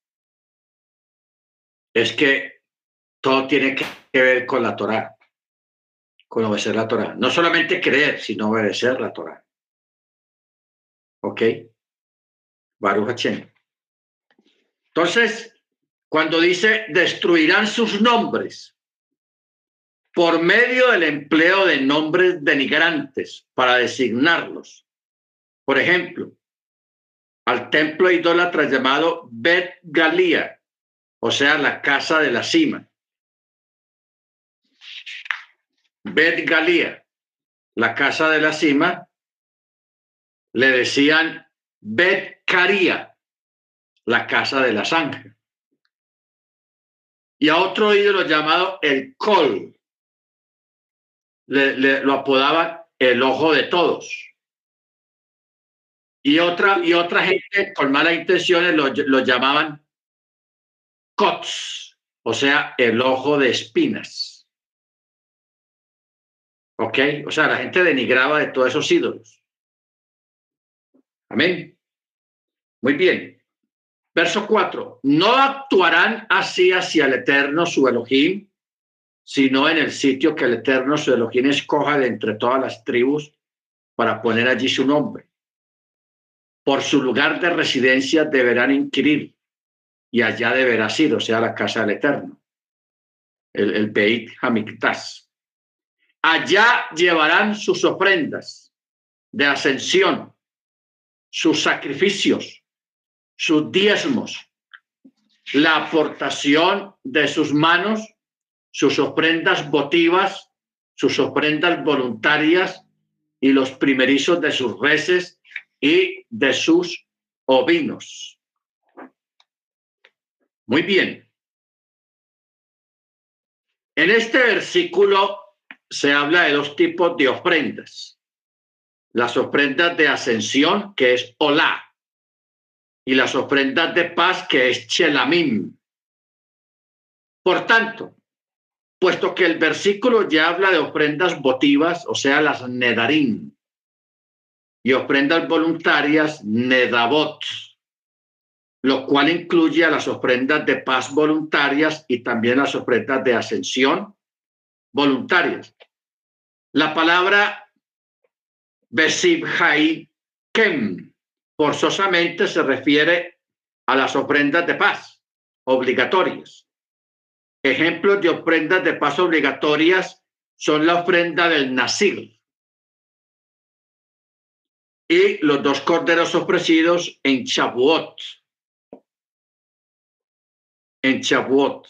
es que todo tiene que ver con la Torá con obedecer la Torah. No solamente creer, sino obedecer la Torah. ¿Ok? Baruch Entonces, cuando dice destruirán sus nombres por medio del empleo de nombres denigrantes para designarlos. Por ejemplo, al templo idólatra llamado Bet Galía, o sea, la casa de la cima. Bet Galía, la casa de la cima, le decían Bet Caría, la casa de la sangre. Y a otro ídolo llamado el Col, le, lo apodaban el ojo de todos. Y otra, y otra gente con malas intenciones lo, lo llamaban Cots, o sea, el ojo de espinas. ¿Ok? O sea, la gente denigraba de todos esos ídolos. Amén. Muy bien. Verso 4. No actuarán así hacia el Eterno, su Elohim, sino en el sitio que el Eterno su Elohim escoja de entre todas las tribus para poner allí su nombre. Por su lugar de residencia deberán inquirir y allá deberá ir, o sea, la casa del Eterno, el, el Beit Hamiktas. Allá llevarán sus ofrendas de ascensión, sus sacrificios, sus diezmos, la aportación de sus manos, sus ofrendas votivas, sus ofrendas voluntarias y los primerizos de sus reses y de sus ovinos. Muy bien. En este versículo se habla de dos tipos de ofrendas. Las ofrendas de ascensión, que es Olá, y las ofrendas de paz, que es Chelamim. Por tanto, puesto que el versículo ya habla de ofrendas votivas, o sea, las Nedarim, y ofrendas voluntarias, Nedabot, lo cual incluye a las ofrendas de paz voluntarias y también las ofrendas de ascensión voluntarias. La palabra Besib Kem forzosamente se refiere a las ofrendas de paz obligatorias. Ejemplos de ofrendas de paz obligatorias son la ofrenda del Nasir y los dos corderos ofrecidos en Shavuot. En Shavuot,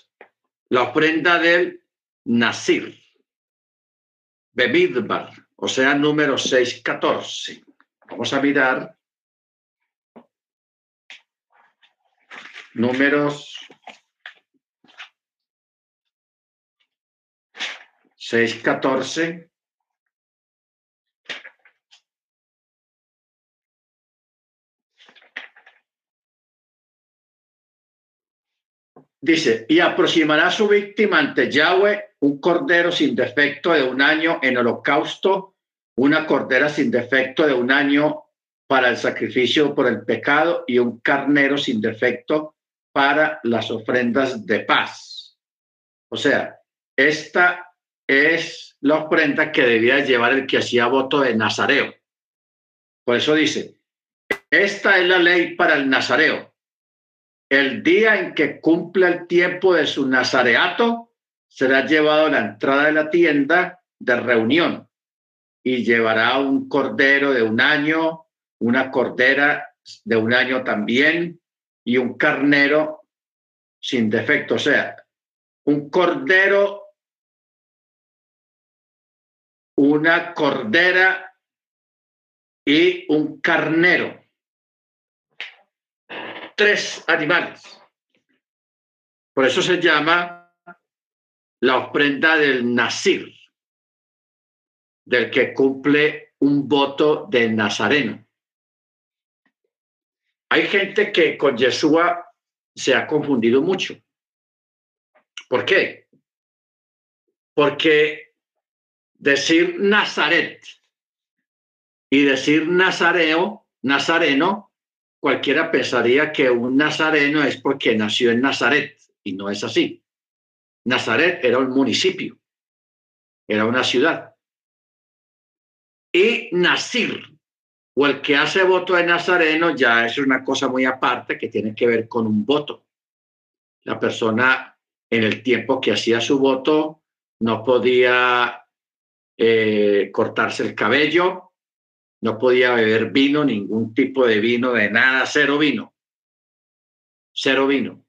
la ofrenda del Nasir, Bebidbar, o sea, número 614. Vamos a mirar números 614. Dice, y aproximará su víctima ante Yahweh un cordero sin defecto de un año en holocausto, una cordera sin defecto de un año para el sacrificio por el pecado y un carnero sin defecto para las ofrendas de paz. O sea, esta es la ofrenda que debía llevar el que hacía voto de Nazareo. Por eso dice, esta es la ley para el Nazareo. El día en que cumpla el tiempo de su nazareato, será llevado a la entrada de la tienda de reunión y llevará un cordero de un año, una cordera de un año también, y un carnero sin defecto, o sea, un cordero, una cordera y un carnero. Tres animales. Por eso se llama la ofrenda del Nasir, del que cumple un voto de Nazareno. Hay gente que con Yeshua se ha confundido mucho. ¿Por qué? Porque decir Nazaret y decir Nazareo, Nazareno, cualquiera pensaría que un nazareno es porque nació en Nazaret y no es así. Nazaret era un municipio, era una ciudad. Y Nasir o el que hace voto de Nazareno ya es una cosa muy aparte que tiene que ver con un voto. La persona en el tiempo que hacía su voto no podía eh, cortarse el cabello, no podía beber vino, ningún tipo de vino, de nada, cero vino, cero vino.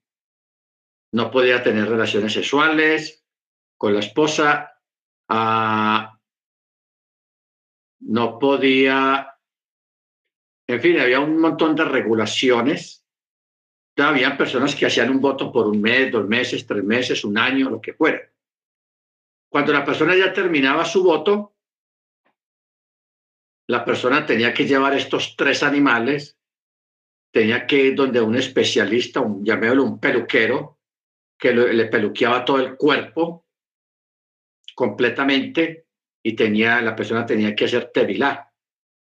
No podía tener relaciones sexuales con la esposa, ah, no podía en fin, había un montón de regulaciones. Había personas que hacían un voto por un mes, dos meses, tres meses, un año, lo que fuera. Cuando la persona ya terminaba su voto, la persona tenía que llevar estos tres animales, tenía que ir donde un especialista, un, llamémoslo un peluquero, que le peluqueaba todo el cuerpo completamente y tenía, la persona tenía que hacer tevilá,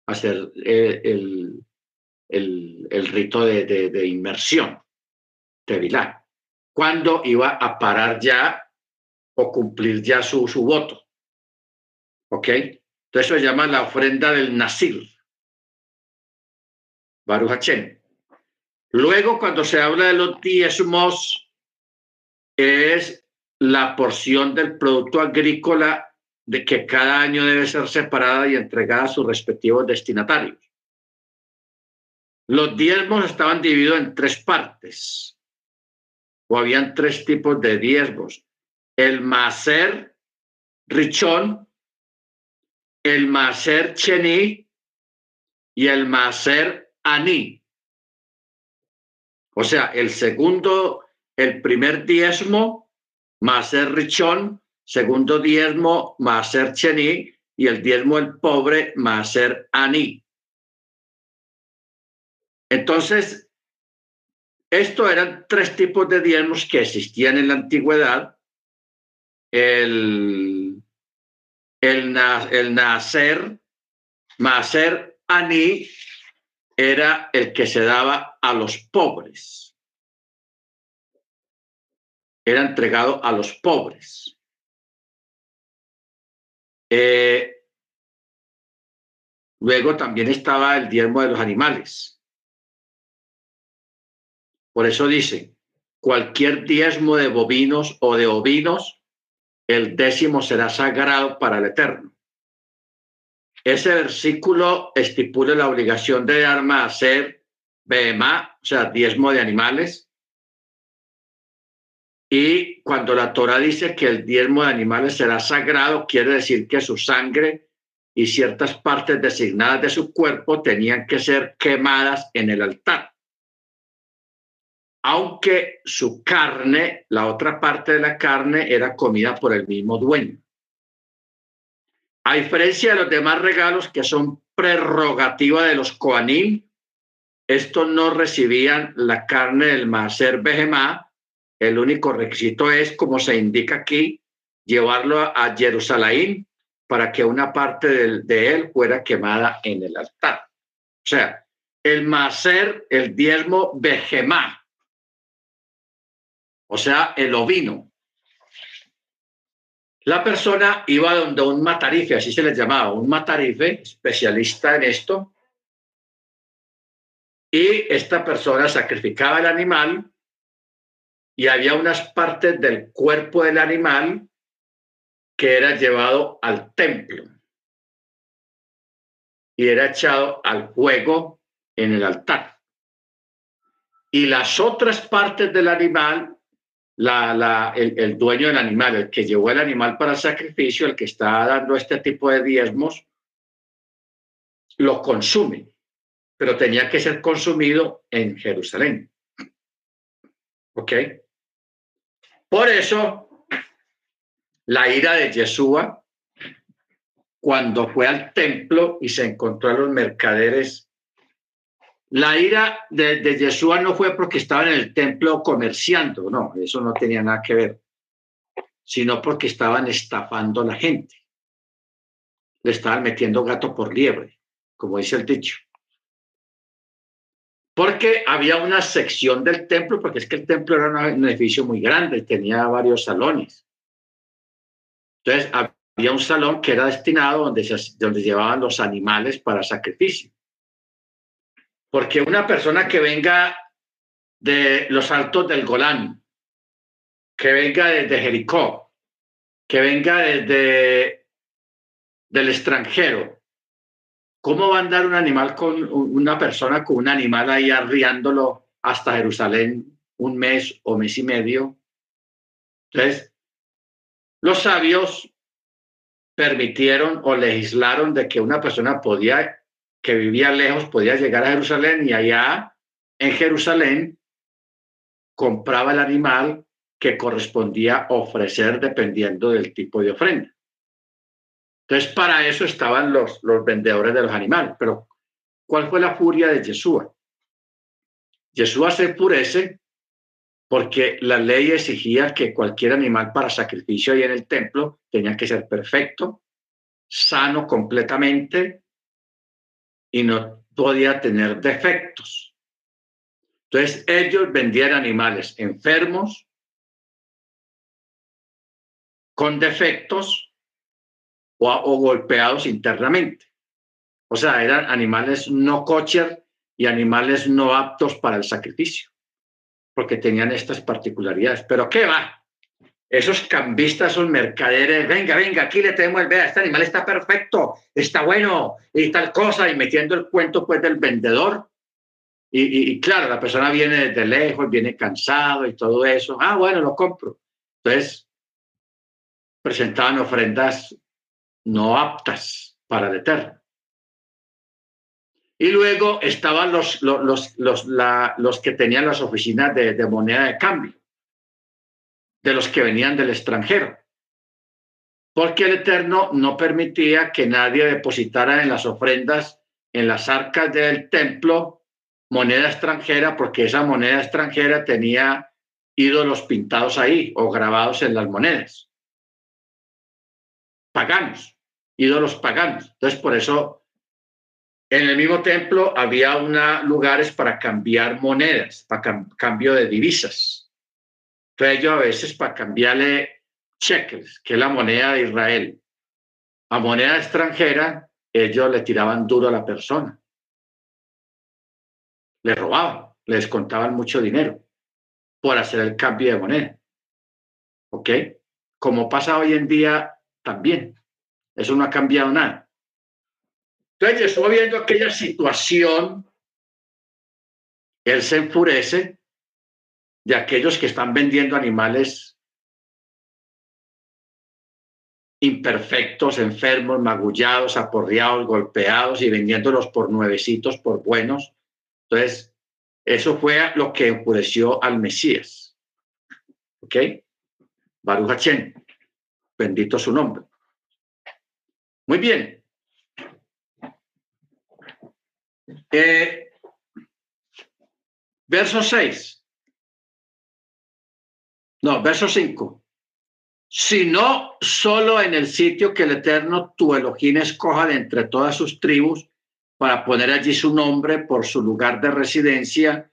hacer eh, el, el, rito de, de, inmersión, Tevilá. Cuando iba a parar ya o cumplir ya su, su voto. ¿Ok? Entonces se llama la ofrenda del Nasir. Baruch Luego, cuando se habla de los diezmos, es la porción del producto agrícola de que cada año debe ser separada y entregada a sus respectivos destinatarios. Los diezmos estaban divididos en tres partes, o habían tres tipos de diezmos. El maser richón, el maser chení y el maser aní. O sea, el segundo, el primer diezmo, maser richón, segundo diezmo, maser chení y el diezmo el pobre, maser aní. Entonces, esto eran tres tipos de diezmos que existían en la antigüedad. El, el, el nacer, maser aní, era el que se daba a los pobres. Era entregado a los pobres. Eh, luego también estaba el diezmo de los animales. Por eso dice, cualquier diezmo de bovinos o de ovinos, el décimo será sagrado para el Eterno. Ese versículo estipula la obligación de arma a ser BMA, o sea, diezmo de animales. Y cuando la Torah dice que el diezmo de animales será sagrado, quiere decir que su sangre y ciertas partes designadas de su cuerpo tenían que ser quemadas en el altar aunque su carne, la otra parte de la carne, era comida por el mismo dueño. A diferencia de los demás regalos que son prerrogativa de los Koanim, estos no recibían la carne del Maser Behemá. El único requisito es, como se indica aquí, llevarlo a Jerusalén para que una parte de, él fuera quemada en el altar. O sea, el Maser, el diezmo Behemá, o sea, el ovino. La persona iba donde un matarife, así se le llamaba, un matarife especialista en esto, y esta persona sacrificaba el animal y había unas partes del cuerpo del animal que era llevado al templo y era echado al fuego en el altar. Y las otras partes del animal la, el, dueño del animal, el que llevó el animal para sacrificio, el que está dando este tipo de diezmos, lo consume, pero tenía que ser consumido en Jerusalén. ¿Ok? Por eso, la ira de Yeshua, cuando fue al templo y se encontró a los mercaderes la ira de, de Yeshua no fue porque estaba en el templo comerciando, no, eso no tenía nada que ver, sino porque estaban estafando a la gente. Le estaban metiendo gato por liebre, como dice el dicho. Porque había una sección del templo, porque es que el templo era un edificio muy grande, tenía varios salones. Entonces, había un salón que era destinado donde, se, donde llevaban los animales para sacrificio. Porque una persona que venga de los altos del Golán, que venga desde Jericó, que venga desde del extranjero, ¿cómo va a andar un animal con una persona con un animal ahí arriándolo hasta Jerusalén un mes o mes y medio? Entonces, los sabios permitieron o legislaron de que una persona podía que vivía lejos podía llegar a Jerusalén y allá en Jerusalén compraba el animal que correspondía ofrecer dependiendo del tipo de ofrenda. Entonces, para eso estaban los, los vendedores de los animales. Pero, ¿cuál fue la furia de Yeshua? Yeshua se purece porque la ley exigía que cualquier animal para sacrificio ahí en el templo tenía que ser perfecto, sano completamente, y no podía tener defectos. Entonces ellos vendían animales enfermos, con defectos o, golpeados internamente. O sea, eran animales no kosher y animales no aptos para el sacrificio, porque tenían estas particularidades. Pero ¿qué va? Esos cambistas, esos mercaderes, venga, venga, aquí le tenemos el, vea, este animal está perfecto, está bueno y tal cosa, y metiendo el cuento pues del vendedor. Y, y claro, la persona viene desde lejos, viene cansado y todo eso. Ah, bueno, lo compro. Entonces, presentaban ofrendas no aptas para el Eterno. Y luego estaban los, los, los, los que tenían las oficinas de, de, moneda de cambio, de los que venían del extranjero. Porque el Eterno no permitía que nadie depositara en las ofrendas, en las arcas del templo, moneda extranjera, porque esa moneda extranjera tenía ídolos pintados ahí o grabados en las monedas. Paganos, ídolos paganos. Entonces, por eso, en el mismo templo había una, lugares para cambiar monedas, para cambio de divisas. Entonces, ellos a veces para cambiarle cheques, que es la moneda de Israel, a moneda extranjera, ellos le tiraban duro a la persona. Le robaban, le descontaban mucho dinero por hacer el cambio de moneda. ¿Ok? Como pasa hoy en día también. Eso no ha cambiado nada. Entonces, yo viendo aquella situación, él se enfurece de aquellos que están vendiendo animales imperfectos, enfermos, magullados, aporreados, golpeados y vendiéndolos por nuevecitos, por buenos. Entonces, eso fue lo que enfureció al Mesías. ¿Ok? Baruch Hachem. Bendito su nombre. Muy bien. Eh, verso 6. No, verso 5. Sino solo en el sitio que el Eterno, tu Elohim, escoja de entre todas sus tribus para poner allí su nombre por su lugar de residencia,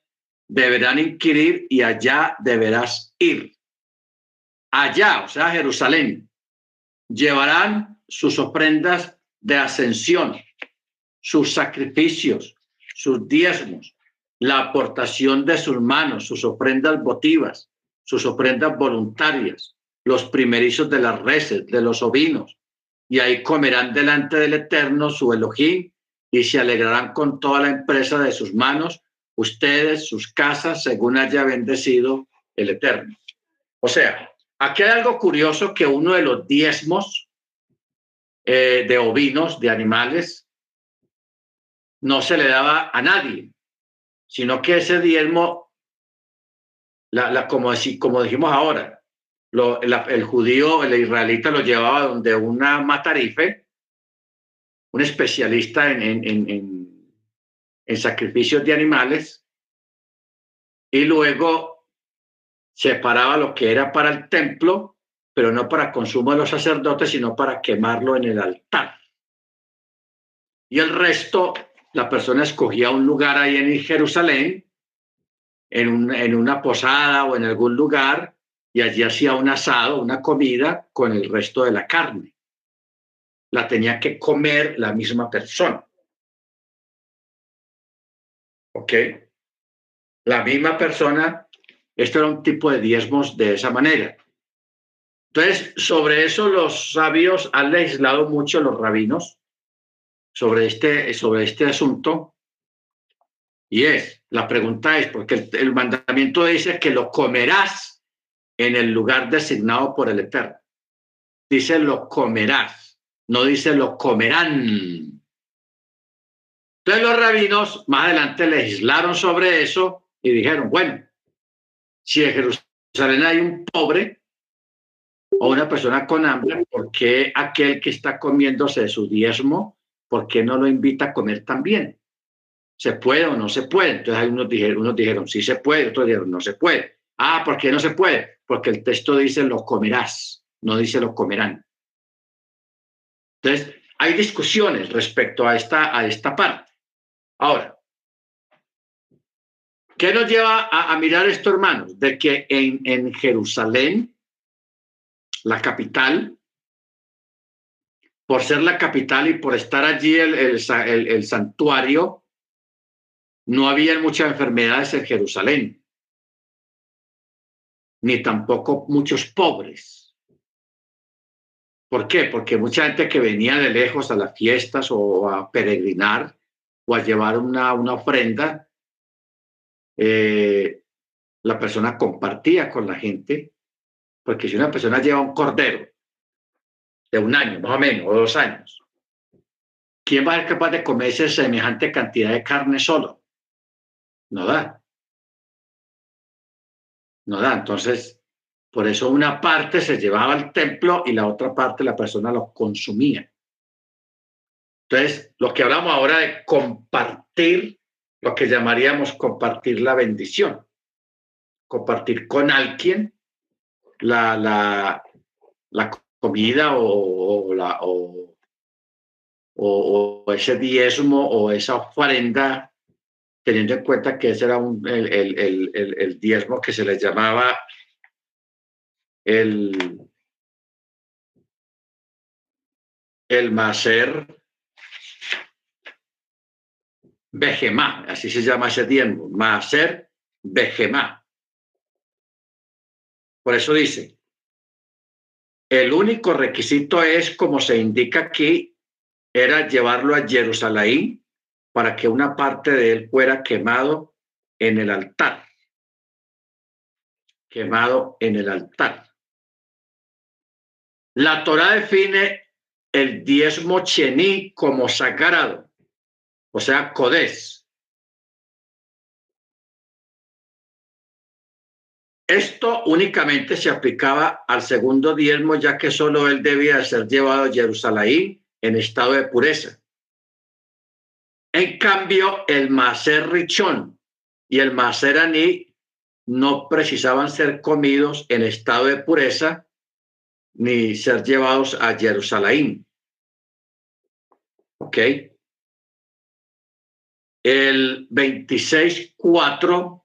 deberán inquirir y allá deberás ir. Allá, o sea, Jerusalén, llevarán sus ofrendas de ascensión, sus sacrificios, sus diezmos, la aportación de sus manos, sus ofrendas votivas, sus ofrendas voluntarias, los primerizos de las reses, de los ovinos, y ahí comerán delante del Eterno su Elohim y se alegrarán con toda la empresa de sus manos, ustedes, sus casas, según haya bendecido el Eterno. O sea, aquí hay algo curioso que uno de los diezmos eh, de ovinos, de animales, no se le daba a nadie, sino que ese diezmo, la, como, como dijimos ahora, el judío, el israelita lo llevaba donde una matarife un especialista en, en, en, sacrificios de animales, y luego separaba lo que era para el templo, pero no para consumo de los sacerdotes, sino para quemarlo en el altar. Y el resto, la persona escogía un lugar ahí en Jerusalén, en, en una posada o en algún lugar, y allí hacía un asado, una comida con el resto de la carne la tenía que comer la misma persona. ¿Ok? La misma persona, esto era un tipo de diezmos de esa manera. Entonces, sobre eso los sabios han legislado mucho los rabinos sobre este, sobre este asunto. Y es, la pregunta es, porque el, el mandamiento dice que lo comerás en el lugar designado por el Eterno. Dice, lo comerás no dice lo comerán. Entonces los rabinos más adelante legislaron sobre eso y dijeron, bueno, si en Jerusalén hay un pobre o una persona con hambre, ¿por qué aquel que está comiéndose su diezmo, por qué no lo invita a comer también? ¿Se puede o no se puede? Entonces unos dijeron, unos dijeron, sí se puede, otros dijeron, no se puede. Ah, ¿por qué no se puede? Porque el texto dice lo comerás, no dice lo comerán. Entonces, hay discusiones respecto a esta, a esta parte. Ahora, ¿qué nos lleva a, mirar esto, hermanos? De que en, en Jerusalén la capital, por ser la capital y por estar allí el, el, santuario, no había muchas enfermedades en Jerusalén, ni tampoco muchos pobres. ¿Por qué? Porque mucha gente que venía de lejos a las fiestas o a peregrinar o a llevar una, una ofrenda, eh, la persona compartía con la gente, porque si una persona lleva un cordero de un año, más o menos, o dos años, ¿quién va a ser capaz de comerse semejante cantidad de carne solo? No da. No da. Entonces, por eso una parte se llevaba al templo y la otra parte la persona lo consumía. Entonces, lo que hablamos ahora de compartir, lo que llamaríamos compartir la bendición compartir con alguien la, la, la comida o, la, o, o, ese diezmo o esa ofrenda, teniendo en cuenta que ese era un, el, el, el, el, diezmo que se le llamaba el, el maser Bejemá, así se llama ese diezmo, maser Bejemá. Por eso dice, el único requisito es, como se indica aquí, era llevarlo a Jerusalén para que una parte de él fuera quemado en el altar. Quemado en el altar. La Torah define el diezmo chení como sagrado, o sea, codés Esto únicamente se aplicaba al segundo diezmo, ya que solo él debía ser llevado a Jerusalén en estado de pureza. En cambio, el Maser Richón y el Maser Aní no precisaban ser comidos en estado de pureza ni ser llevados a Jerusalén. ¿Ok? El 26.4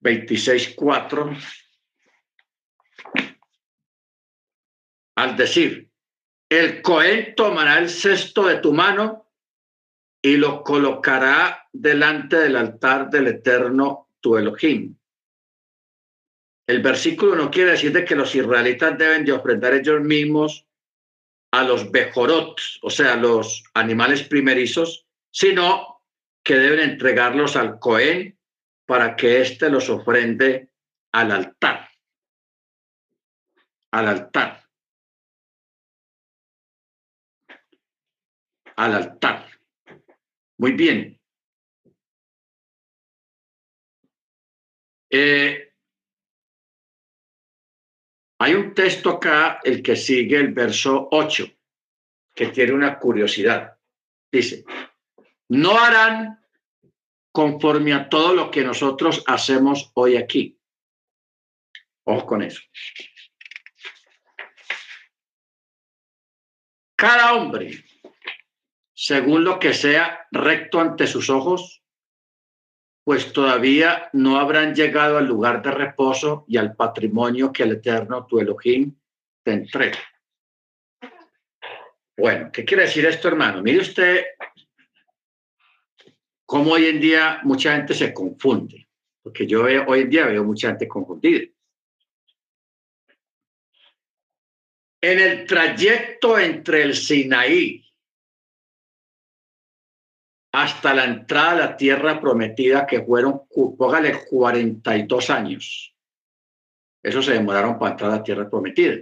26.4, al decir, el Cohen tomará el cesto de tu mano y lo colocará delante del altar del eterno tu Elohim. El versículo no quiere decir de que los israelitas deben de ofrendar ellos mismos a los bejorot, o sea, los animales primerizos, sino que deben entregarlos al Cohen para que éste los ofrende al altar. Al altar. Al altar. Muy bien. Eh, hay un texto acá, el que sigue el verso 8, que tiene una curiosidad. Dice, no harán conforme a todo lo que nosotros hacemos hoy aquí. Ojo con eso. Cada hombre, según lo que sea recto ante sus ojos, pues todavía no habrán llegado al lugar de reposo y al patrimonio que el Eterno, tu Elohim, te entrega. Bueno, ¿qué quiere decir esto, hermano? Mire usted cómo hoy en día mucha gente se confunde, porque yo hoy en día veo mucha gente confundida. En el trayecto entre el Sinaí hasta la entrada a la tierra prometida, que fueron, póngale, 42 años. Eso se demoraron para entrar a la tierra prometida.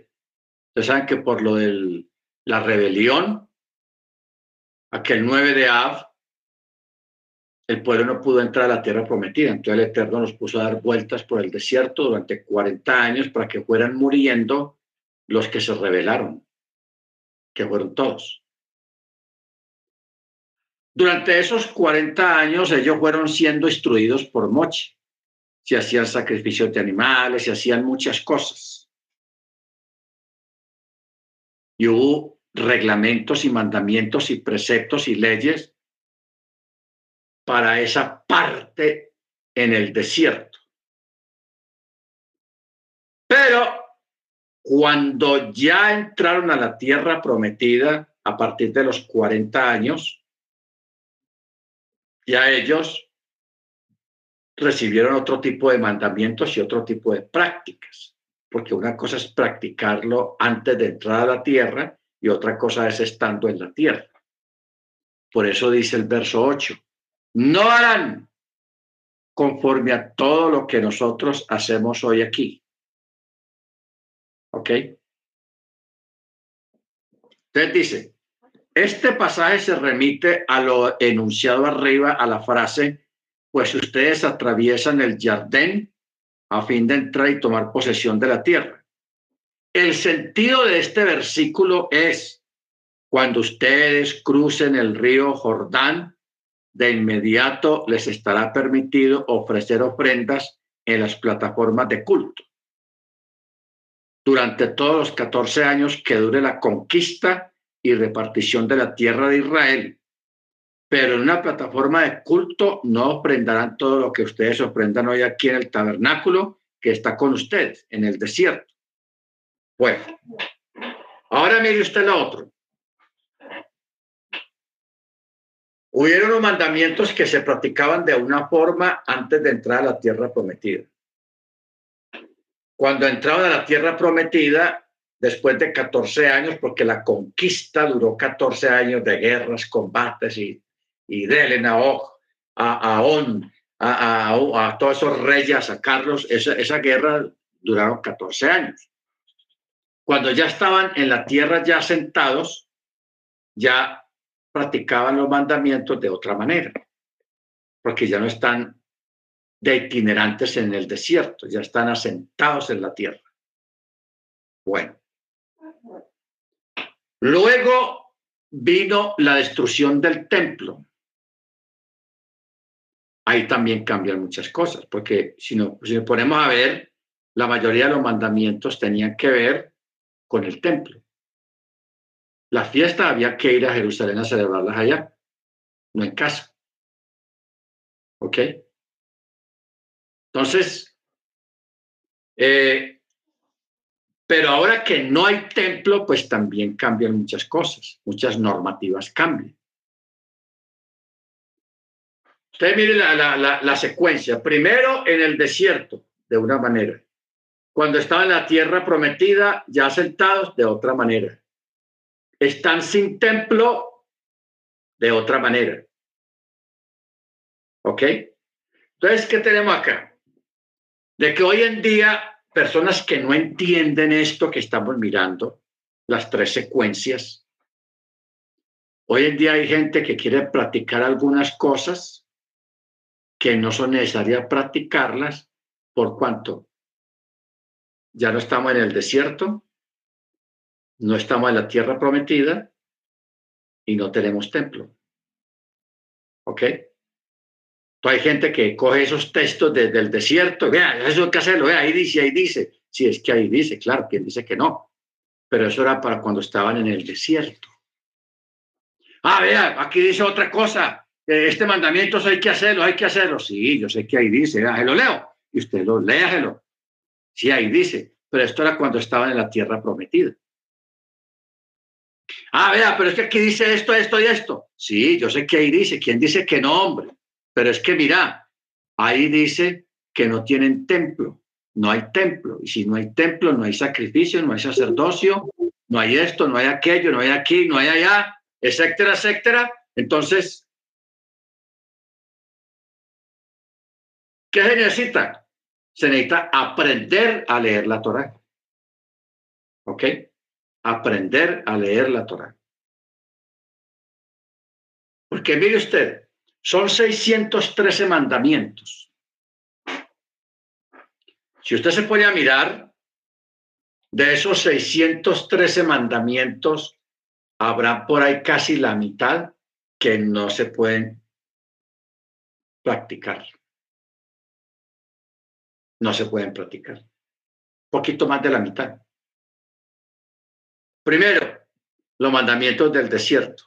Ustedes saben que por lo de la rebelión, aquel 9 de Av, el pueblo no pudo entrar a la tierra prometida. Entonces el Eterno nos puso a dar vueltas por el desierto durante 40 años para que fueran muriendo los que se rebelaron, que fueron todos. Durante esos 40 años ellos fueron siendo instruidos por Moche. Se hacían sacrificios de animales, se hacían muchas cosas. Y hubo reglamentos y mandamientos y preceptos y leyes para esa parte en el desierto. Pero cuando ya entraron a la tierra prometida a partir de los 40 años, ya ellos recibieron otro tipo de mandamientos y otro tipo de prácticas, porque una cosa es practicarlo antes de entrar a la tierra y otra cosa es estando en la tierra. Por eso dice el verso 8, no harán conforme a todo lo que nosotros hacemos hoy aquí ¿Ok? Entonces dice, este pasaje se remite a lo enunciado arriba, a la frase, pues ustedes atraviesan el jardín a fin de entrar y tomar posesión de la tierra. El sentido de este versículo es, cuando ustedes crucen el río Jordán, de inmediato les estará permitido ofrecer ofrendas en las plataformas de culto durante todos los 14 años que dure la conquista y repartición de la tierra de Israel. Pero en una plataforma de culto no ofrendarán todo lo que ustedes ofrendan hoy aquí en el tabernáculo que está con ustedes, en el desierto. Bueno, ahora mire usted lo otro. Hubieron unos mandamientos que se practicaban de una forma antes de entrar a la tierra prometida. Cuando entraron a la tierra prometida, después de 14 años, porque la conquista duró 14 años de guerras, combates y, y de a, a, On, a, a, todos esos reyes, a Carlos, esa, esa guerra duraron 14 años. Cuando ya estaban en la tierra ya sentados, ya practicaban los mandamientos de otra manera, porque ya no están de itinerantes en el desierto, ya están asentados en la tierra. Bueno. Luego vino la destrucción del templo. Ahí también cambian muchas cosas, porque si, no, si nos ponemos a ver, la mayoría de los mandamientos tenían que ver con el templo. La fiesta había que ir a Jerusalén a celebrarlas allá, no en casa. ¿Ok? Entonces, eh, pero ahora que no hay templo, pues también cambian muchas cosas, muchas normativas cambian. Usted mire la, la, secuencia. Primero en el desierto, de una manera. Cuando estaba en la tierra prometida, ya sentados, de otra manera. Están sin templo, de otra manera. ¿Ok? Entonces, ¿qué tenemos acá? de que hoy en día personas que no entienden esto que estamos mirando, las tres secuencias, hoy en día hay gente que quiere practicar algunas cosas que no son necesarias practicarlas, por cuanto ya no estamos en el desierto, no estamos en la tierra prometida y no tenemos templo. ¿Ok? hay gente que coge esos textos desde el desierto, vea, eso hay que hacerlo, vea, ahí dice, ahí dice. Sí, es que ahí dice, claro, quien dice que no. Pero eso era para cuando estaban en el desierto. Ah, vea, aquí dice otra cosa. Este mandamiento hay que hacerlo, hay que hacerlo. Sí, yo sé que ahí dice, vea, lo leo. Y usted lo léalo. Sí, ahí dice. Pero esto era cuando estaban en la tierra prometida. Ah, vea, pero es que aquí dice esto, esto y esto. Sí, yo sé que ahí dice. ¿Quién dice que no, hombre? Pero es que mira, ahí dice que no tienen templo, no hay templo. Y si no hay templo, no hay sacrificio, no hay sacerdocio, no hay esto, no hay aquello, no hay aquí, no hay allá, etcétera, etcétera. Entonces, ¿qué se necesita? Se necesita aprender a leer la Torah. ¿Ok? Aprender a leer la Torah. Porque mire usted, son 613 mandamientos. Si usted se pone a mirar, de esos 613 mandamientos, habrá por ahí casi la mitad que no se pueden practicar. No se pueden practicar. Poquito más de la mitad. Primero, los mandamientos del desierto.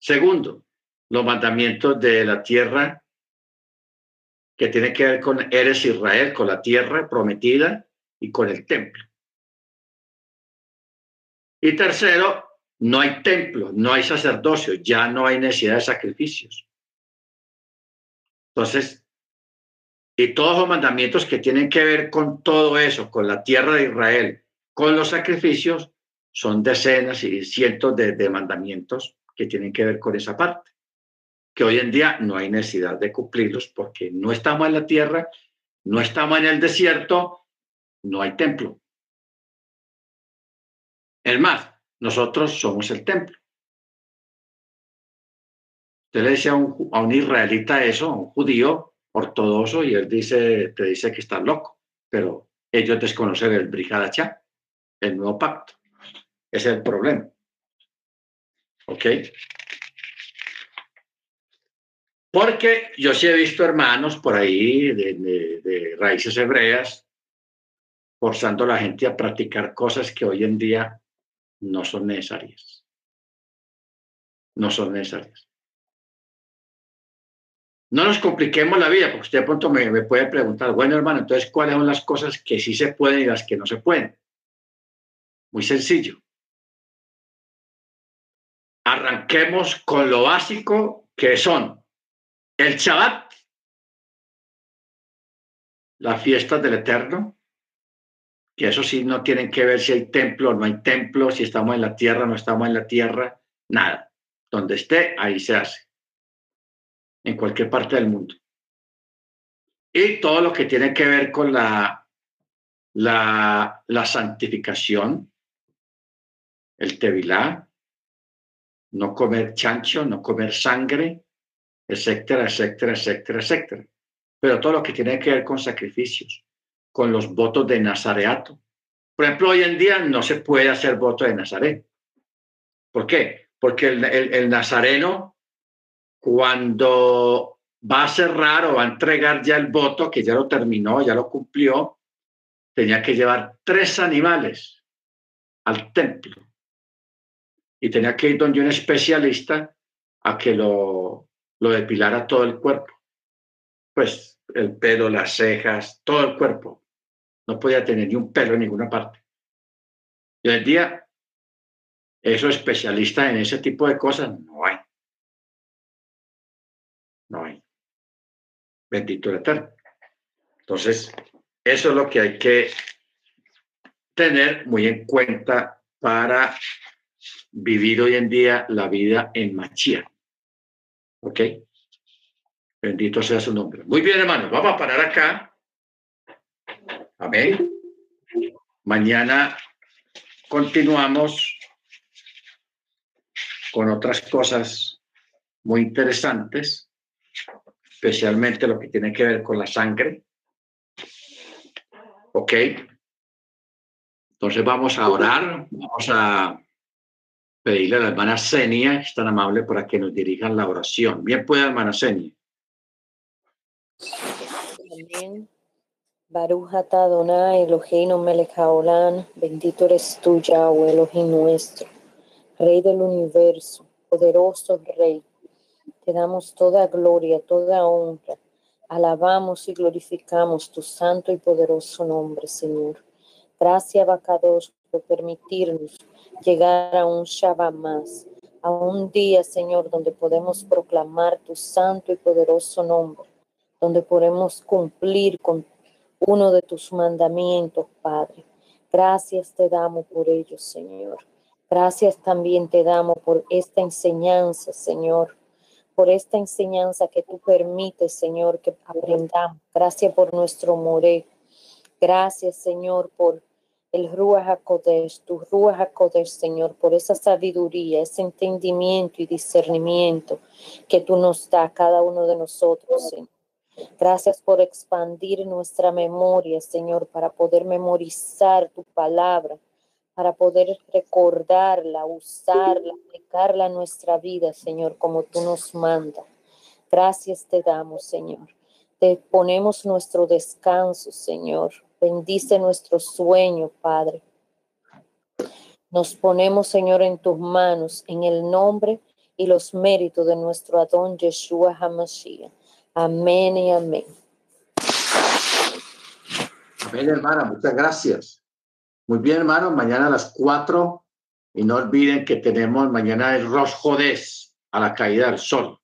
Segundo, los mandamientos de la tierra que tiene que ver con eres Israel, con la tierra prometida, y con el templo. Y tercero, no hay templo, no hay sacerdocio, ya no hay necesidad de sacrificios. Entonces, y todos los mandamientos que tienen que ver con todo eso, con la tierra de Israel, con los sacrificios, son decenas y cientos de, mandamientos que tienen que ver con esa parte, que hoy en día no hay necesidad de cumplirlos porque no estamos en la tierra, no estamos en el desierto, no hay templo. Es más, nosotros somos el templo. Usted le dice a un, israelita eso, a un judío ortodoxo, y él dice, te dice que estás loco, pero ellos desconocen el Brihadachá, el nuevo pacto. Es el problema. ¿Ok? Porque yo sí he visto hermanos por ahí de, de raíces hebreas forzando a la gente a practicar cosas que hoy en día no son necesarias. No son necesarias. No nos compliquemos la vida, porque usted de pronto me, puede preguntar, bueno hermano, entonces, ¿cuáles son las cosas que sí se pueden y las que no se pueden? Muy sencillo. Arranquemos con lo básico que son el Shabbat, la fiesta del Eterno, que eso sí no tienen que ver si hay templo o no hay templo, si estamos en la tierra o no estamos en la tierra, nada. Donde esté, ahí se hace. En cualquier parte del mundo. Y todo lo que tiene que ver con la, la, la santificación, el tevilá, no comer chancho, no comer sangre, etcétera, etcétera, etcétera, etcétera. Pero todo lo que tiene que ver con sacrificios con los votos de Nazareato. Por ejemplo, hoy en día no se puede hacer voto de Nazaret. ¿Por qué? Porque el, nazareno, cuando va a cerrar o va a entregar ya el voto, que ya lo terminó, ya lo cumplió, tenía que llevar tres animales al templo. Y tenía que ir donde un especialista a que lo, lo depilara todo el cuerpo. Pues el pelo, las cejas, todo el cuerpo. No podía tener ni un pelo en ninguna parte. Y hoy en día, esos especialistas en ese tipo de cosas no hay. No hay. Bendito el Eterno. Entonces, eso es lo que hay que tener muy en cuenta para vivir hoy en día la vida en Machía. ¿Ok? Bendito sea su nombre. Muy bien, hermanos, vamos a parar acá. Amén. Mañana continuamos con otras cosas muy interesantes, especialmente lo que tiene que ver con la sangre. ¿Ok? Entonces vamos a orar, vamos a pedirle a la hermana Senia, es tan amable, para que nos dirijan la oración. Bien puede, hermana Senia. Amén. Baruch Adonai Eloheinu melech haolam, bendito eres tú, Yahweh, Elohim nuestro, Rey del universo, poderoso Rey. Te damos toda gloria, toda honra. Alabamos y glorificamos tu santo y poderoso nombre, Señor. Gracias, Bacados, por permitirnos llegar a un Shabbat más, a un día, Señor, donde podemos proclamar tu santo y poderoso nombre donde podemos cumplir con uno de tus mandamientos, Padre. Gracias te damos por ello, Señor. Gracias también te damos por esta enseñanza, Señor, por esta enseñanza que tú permites, Señor, que aprendamos. Gracias por nuestro moré. Gracias, Señor, por el Ruach HaKodesh, tu Ruach HaKodesh, Señor, por esa sabiduría, ese entendimiento y discernimiento que tú nos das a cada uno de nosotros, Señor. Gracias por expandir nuestra memoria, Señor, para poder memorizar tu palabra, para poder recordarla, usarla, aplicarla a nuestra vida, Señor, como tú nos mandas. Gracias te damos, Señor. Te ponemos nuestro descanso, Señor. Bendice nuestro sueño, Padre. Nos ponemos, Señor, en tus manos, en el nombre y los méritos de nuestro Adón Yeshua HaMashiach. Amén y amén. Amén, hermana, muchas gracias. Muy bien, hermano, mañana a las cuatro. Y no olviden que tenemos mañana el Rosh a la caída del sol.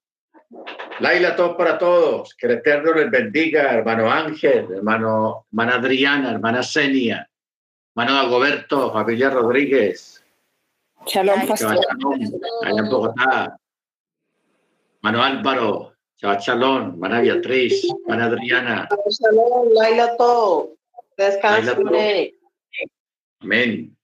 Laila, todo para todos. Que el Eterno les bendiga, hermano Ángel, hermano, hermana Adriana, hermana Senia, hermano Dagoberto, familia Rodríguez. Shalom, pastor. Allá en Bogotá. Hermano Álvaro, Shabbat Shalom, hermana Beatriz, hermana Adriana. Shalom, Laila todo. Descansa. Amén.